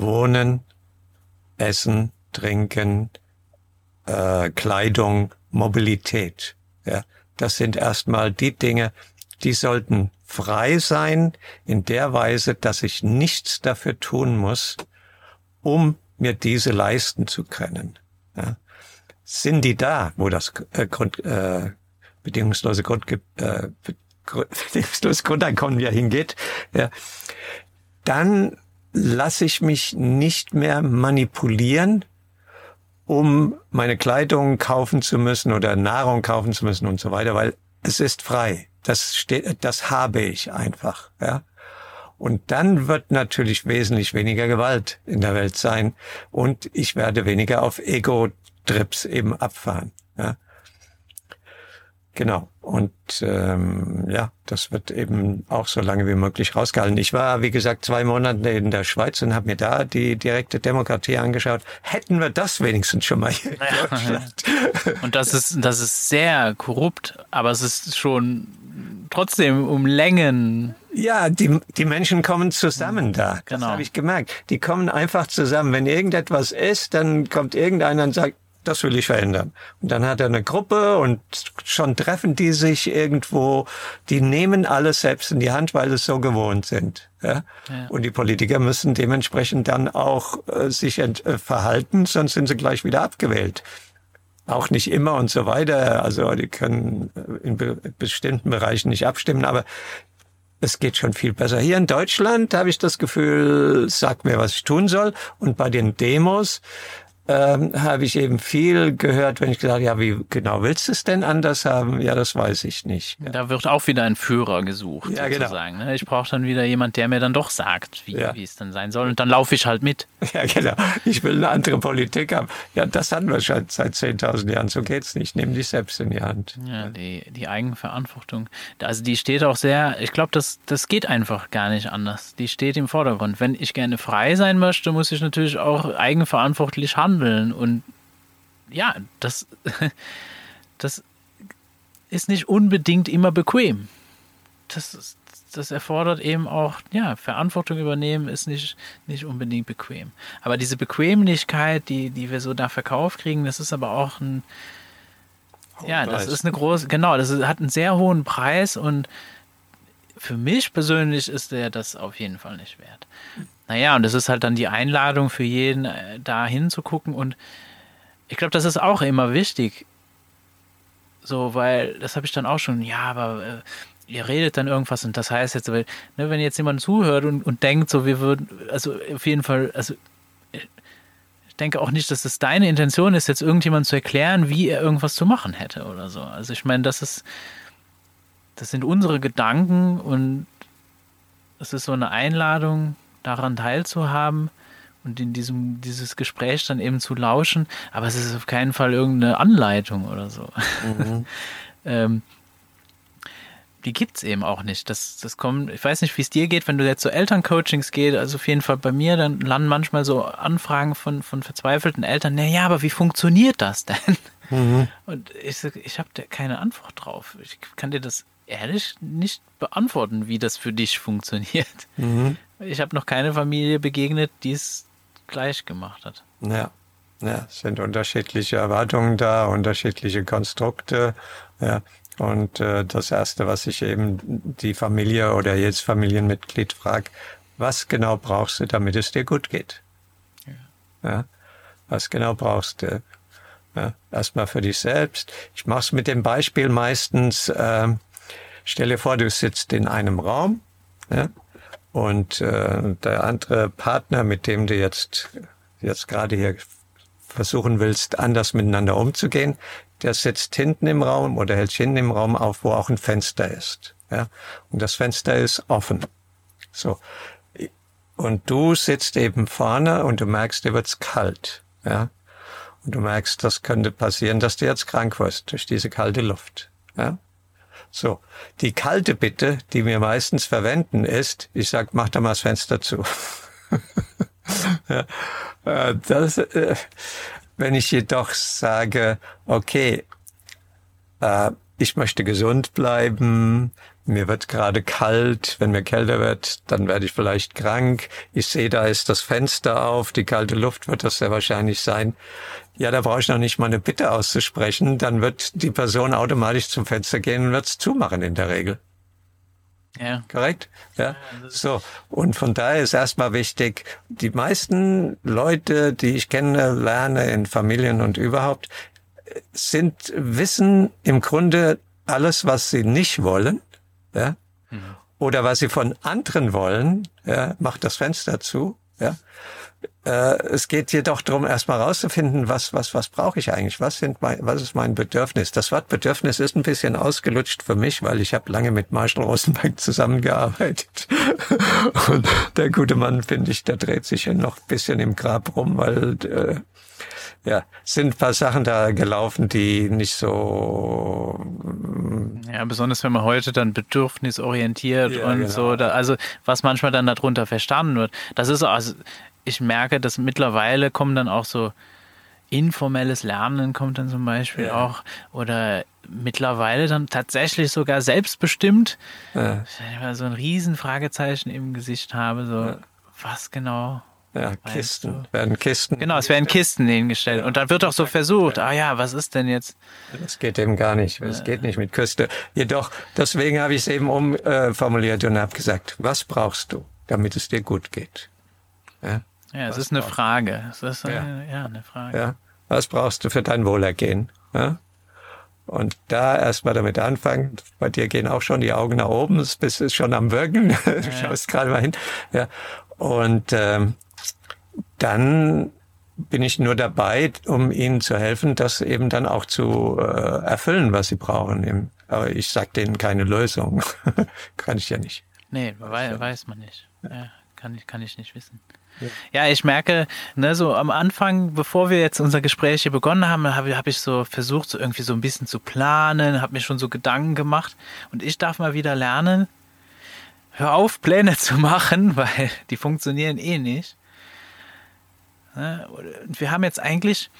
Speaker 2: Wohnen, Essen, Trinken, äh, Kleidung, Mobilität. Ja, das sind erstmal die Dinge, die sollten frei sein in der Weise, dass ich nichts dafür tun muss, um mir diese leisten zu können. Ja. Sind die da, wo das äh, Grund, äh, bedingungslose Grund, äh, bedingungsloses Grundeinkommen ja hingeht, ja, dann lasse ich mich nicht mehr manipulieren, um meine Kleidung kaufen zu müssen oder Nahrung kaufen zu müssen und so weiter, weil es ist frei. Das steht, das habe ich einfach, ja. Und dann wird natürlich wesentlich weniger Gewalt in der Welt sein und ich werde weniger auf Ego-Trips eben abfahren. Ja. Genau. Und ähm, ja, das wird eben auch so lange wie möglich rausgehalten. Ich war, wie gesagt, zwei Monate in der Schweiz und habe mir da die direkte Demokratie angeschaut. Hätten wir das wenigstens schon mal hier in Deutschland.
Speaker 1: Und das ist, das ist sehr korrupt, aber es ist schon trotzdem um Längen.
Speaker 2: Ja, die, die Menschen kommen zusammen da. Genau. Das habe ich gemerkt. Die kommen einfach zusammen. Wenn irgendetwas ist, dann kommt irgendeiner und sagt, das will ich verändern. Und dann hat er eine Gruppe und schon treffen die sich irgendwo, die nehmen alles selbst in die Hand, weil es so gewohnt sind. Ja? ja. Und die Politiker müssen dementsprechend dann auch äh, sich äh, verhalten, sonst sind sie gleich wieder abgewählt. Auch nicht immer und so weiter. Also die können äh, in be bestimmten Bereichen nicht abstimmen, aber es geht schon viel besser. Hier in Deutschland habe ich das Gefühl, sag mir, was ich tun soll. Und bei den Demos ähm, habe ich eben viel gehört, wenn ich gesagt ja, wie genau willst du es denn anders haben? Ja, das weiß ich nicht. Ja.
Speaker 1: Da wird auch wieder ein Führer gesucht, ja, genau. sozusagen. Genau. Ich brauche dann wieder jemand, der mir dann doch sagt, wie, ja. wie es dann sein soll. Und dann laufe ich halt mit.
Speaker 2: Ja, genau. Ich will eine andere Politik haben. Ja, das hatten wir schon seit 10.000 Jahren. So geht's nicht. Nimm dich selbst in die Hand.
Speaker 1: Ja, die, die Eigenverantwortung. Also die steht auch sehr, ich glaube, das, das geht einfach gar nicht anders. Die steht im Vordergrund. Wenn ich gerne frei sein möchte, muss ich natürlich auch eigenverantwortlich handeln handeln. Und ja, das, das ist nicht unbedingt immer bequem. Das, das erfordert eben auch, ja, Verantwortung übernehmen ist nicht, nicht unbedingt bequem. Aber diese Bequemlichkeit, die, die wir so da verkauft kriegen, das ist aber auch ein, ja, das ist eine große, genau, das hat einen sehr hohen Preis und für mich persönlich ist der das auf jeden Fall nicht wert. Naja, und das ist halt dann die Einladung für jeden, äh, da hinzugucken. Und ich glaube, das ist auch immer wichtig. So, weil das habe ich dann auch schon, ja, aber äh, ihr redet dann irgendwas und das heißt jetzt, weil, ne, wenn jetzt jemand zuhört und, und denkt, so, wir würden, also auf jeden Fall, also ich denke auch nicht, dass es deine Intention ist, jetzt irgendjemand zu erklären, wie er irgendwas zu machen hätte oder so. Also ich meine, das ist, das sind unsere Gedanken und es ist so eine Einladung, daran teilzuhaben und in diesem dieses Gespräch dann eben zu lauschen, aber es ist auf keinen Fall irgendeine Anleitung oder so. Mhm. ähm, die es eben auch nicht. Das, das kommt, ich weiß nicht, wie es dir geht, wenn du jetzt zu so Elterncoachings gehst, also auf jeden Fall bei mir, dann landen manchmal so Anfragen von, von verzweifelten Eltern, naja, aber wie funktioniert das denn? Mhm. Und ich, ich habe da keine Antwort drauf. Ich kann dir das ehrlich nicht beantworten, wie das für dich funktioniert. Mhm. Ich habe noch keine Familie begegnet, die es gleich gemacht hat.
Speaker 2: Ja. Ja, es sind unterschiedliche Erwartungen da, unterschiedliche Konstrukte. Ja. Und äh, das Erste, was ich eben die Familie oder jetzt Familienmitglied frage, was genau brauchst du, damit es dir gut geht? Ja. ja. Was genau brauchst du? Ja. Erstmal für dich selbst. Ich mache es mit dem Beispiel meistens, äh, stell dir vor, du sitzt in einem Raum ja, und äh, der andere Partner, mit dem du jetzt, jetzt gerade hier versuchen willst, anders miteinander umzugehen, der sitzt hinten im Raum oder hält sich hinten im Raum auf, wo auch ein Fenster ist. Ja? Und das Fenster ist offen. So. Und du sitzt eben vorne und du merkst, dir wird's kalt. Ja? Und du merkst, das könnte passieren, dass du jetzt krank wirst durch diese kalte Luft. Ja? So, die kalte Bitte, die wir meistens verwenden, ist, ich sag, mach da mal das Fenster zu. äh, das, äh, wenn ich jedoch sage, okay, äh, ich möchte gesund bleiben, mir wird gerade kalt, wenn mir kälter wird, dann werde ich vielleicht krank. Ich sehe, da ist das Fenster auf, die kalte Luft wird das sehr wahrscheinlich sein. Ja, da brauche ich noch nicht mal eine Bitte auszusprechen, dann wird die Person automatisch zum Fenster gehen und wird es zumachen in der Regel. Ja. Korrekt? Ja. So. Und von daher ist erstmal wichtig, die meisten Leute, die ich kenne, lerne in Familien und überhaupt, sind, wissen im Grunde alles, was sie nicht wollen ja, oder was sie von anderen wollen, ja, macht das Fenster zu, ja. Äh, es geht jedoch darum, erstmal rauszufinden, was, was, was brauche ich eigentlich? Was sind mein, was ist mein Bedürfnis? Das Wort Bedürfnis ist ein bisschen ausgelutscht für mich, weil ich habe lange mit Marshall Rosenberg zusammengearbeitet. Und der gute Mann, finde ich, der dreht sich ja noch ein bisschen im Grab rum, weil äh, ja, sind ein paar Sachen da gelaufen, die nicht so.
Speaker 1: Ja, besonders wenn man heute dann bedürfnisorientiert ja, und genau. so, da, also was manchmal dann darunter verstanden wird. Das ist also, ich merke, dass mittlerweile kommen dann auch so informelles Lernen kommt dann zum Beispiel ja. auch oder mittlerweile dann tatsächlich sogar selbstbestimmt. Ja. Ich so ein riesen Fragezeichen im Gesicht habe, so ja. was genau
Speaker 2: ja, Kisten. Du? Werden Kisten.
Speaker 1: Genau, es werden Kisten hingestellt. Und dann wird auch so versucht, ah ja, was ist denn jetzt?
Speaker 2: Das geht eben gar nicht. Das geht nicht mit Küste. Jedoch, deswegen habe ich es eben umformuliert und habe gesagt, was brauchst du, damit es dir gut geht?
Speaker 1: Ja, ja es was ist eine Frage. Es ist eine, ja. ja. eine Frage. Ja.
Speaker 2: Was brauchst du für dein Wohlergehen? Ja? Und da erstmal damit anfangen. Bei dir gehen auch schon die Augen nach oben, das bist schon am Wirken. Du schaust gerade mal hin. Ja. Und ähm, dann bin ich nur dabei, um ihnen zu helfen, das eben dann auch zu äh, erfüllen, was sie brauchen. Aber ich sage denen keine Lösung. kann ich ja nicht.
Speaker 1: Nee, weiß, weiß man nicht. Ja, kann, ich, kann ich nicht wissen. Ja. ja, ich merke, ne, so am Anfang, bevor wir jetzt unser Gespräch hier begonnen haben, habe hab ich so versucht, so irgendwie so ein bisschen zu planen, habe mir schon so Gedanken gemacht. Und ich darf mal wieder lernen, hör auf, Pläne zu machen, weil die funktionieren eh nicht. Ne? Und wir haben jetzt eigentlich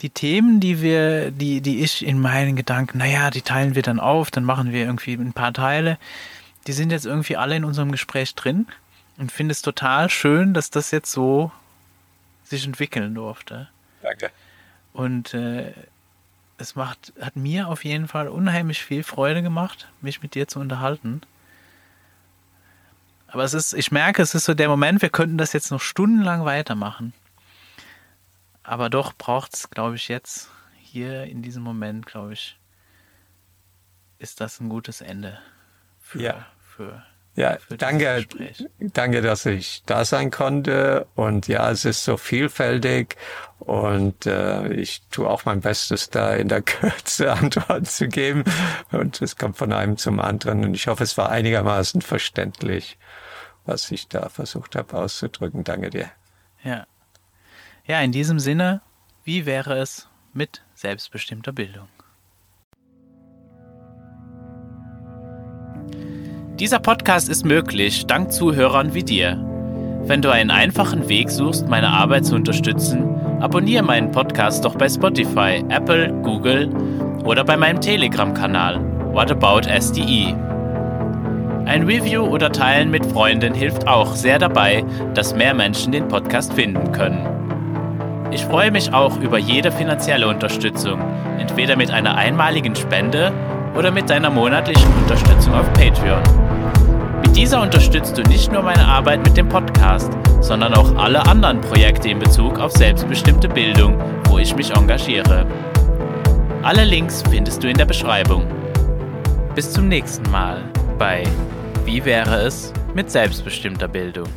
Speaker 1: die Themen, die wir, die, die ich in meinen Gedanken, naja, die teilen wir dann auf, dann machen wir irgendwie ein paar Teile. Die sind jetzt irgendwie alle in unserem Gespräch drin und finde es total schön, dass das jetzt so sich entwickeln durfte.
Speaker 2: Danke.
Speaker 1: Und äh, es macht, hat mir auf jeden Fall unheimlich viel Freude gemacht, mich mit dir zu unterhalten. Aber es ist, ich merke, es ist so der Moment, wir könnten das jetzt noch stundenlang weitermachen. Aber doch braucht es, glaube ich, jetzt hier in diesem Moment, glaube ich, ist das ein gutes Ende
Speaker 2: für, ja. für ja, danke, danke, dass ich da sein konnte. Und ja, es ist so vielfältig und äh, ich tue auch mein Bestes, da in der Kürze Antworten zu geben. Und es kommt von einem zum anderen. Und ich hoffe, es war einigermaßen verständlich, was ich da versucht habe auszudrücken. Danke dir.
Speaker 1: Ja, ja, in diesem Sinne, wie wäre es mit selbstbestimmter Bildung? Dieser Podcast ist möglich dank Zuhörern wie dir. Wenn du einen einfachen Weg suchst, meine Arbeit zu unterstützen, abonniere meinen Podcast doch bei Spotify, Apple, Google oder bei meinem Telegram-Kanal What About SDE. Ein Review oder Teilen mit Freunden hilft auch sehr dabei, dass mehr Menschen den Podcast finden können. Ich freue mich auch über jede finanzielle Unterstützung, entweder mit einer einmaligen Spende oder mit deiner monatlichen Unterstützung auf Patreon. Mit dieser unterstützt du nicht nur meine Arbeit mit dem Podcast, sondern auch alle anderen Projekte in Bezug auf selbstbestimmte Bildung, wo ich mich engagiere. Alle Links findest du in der Beschreibung. Bis zum nächsten Mal bei Wie wäre es mit selbstbestimmter Bildung?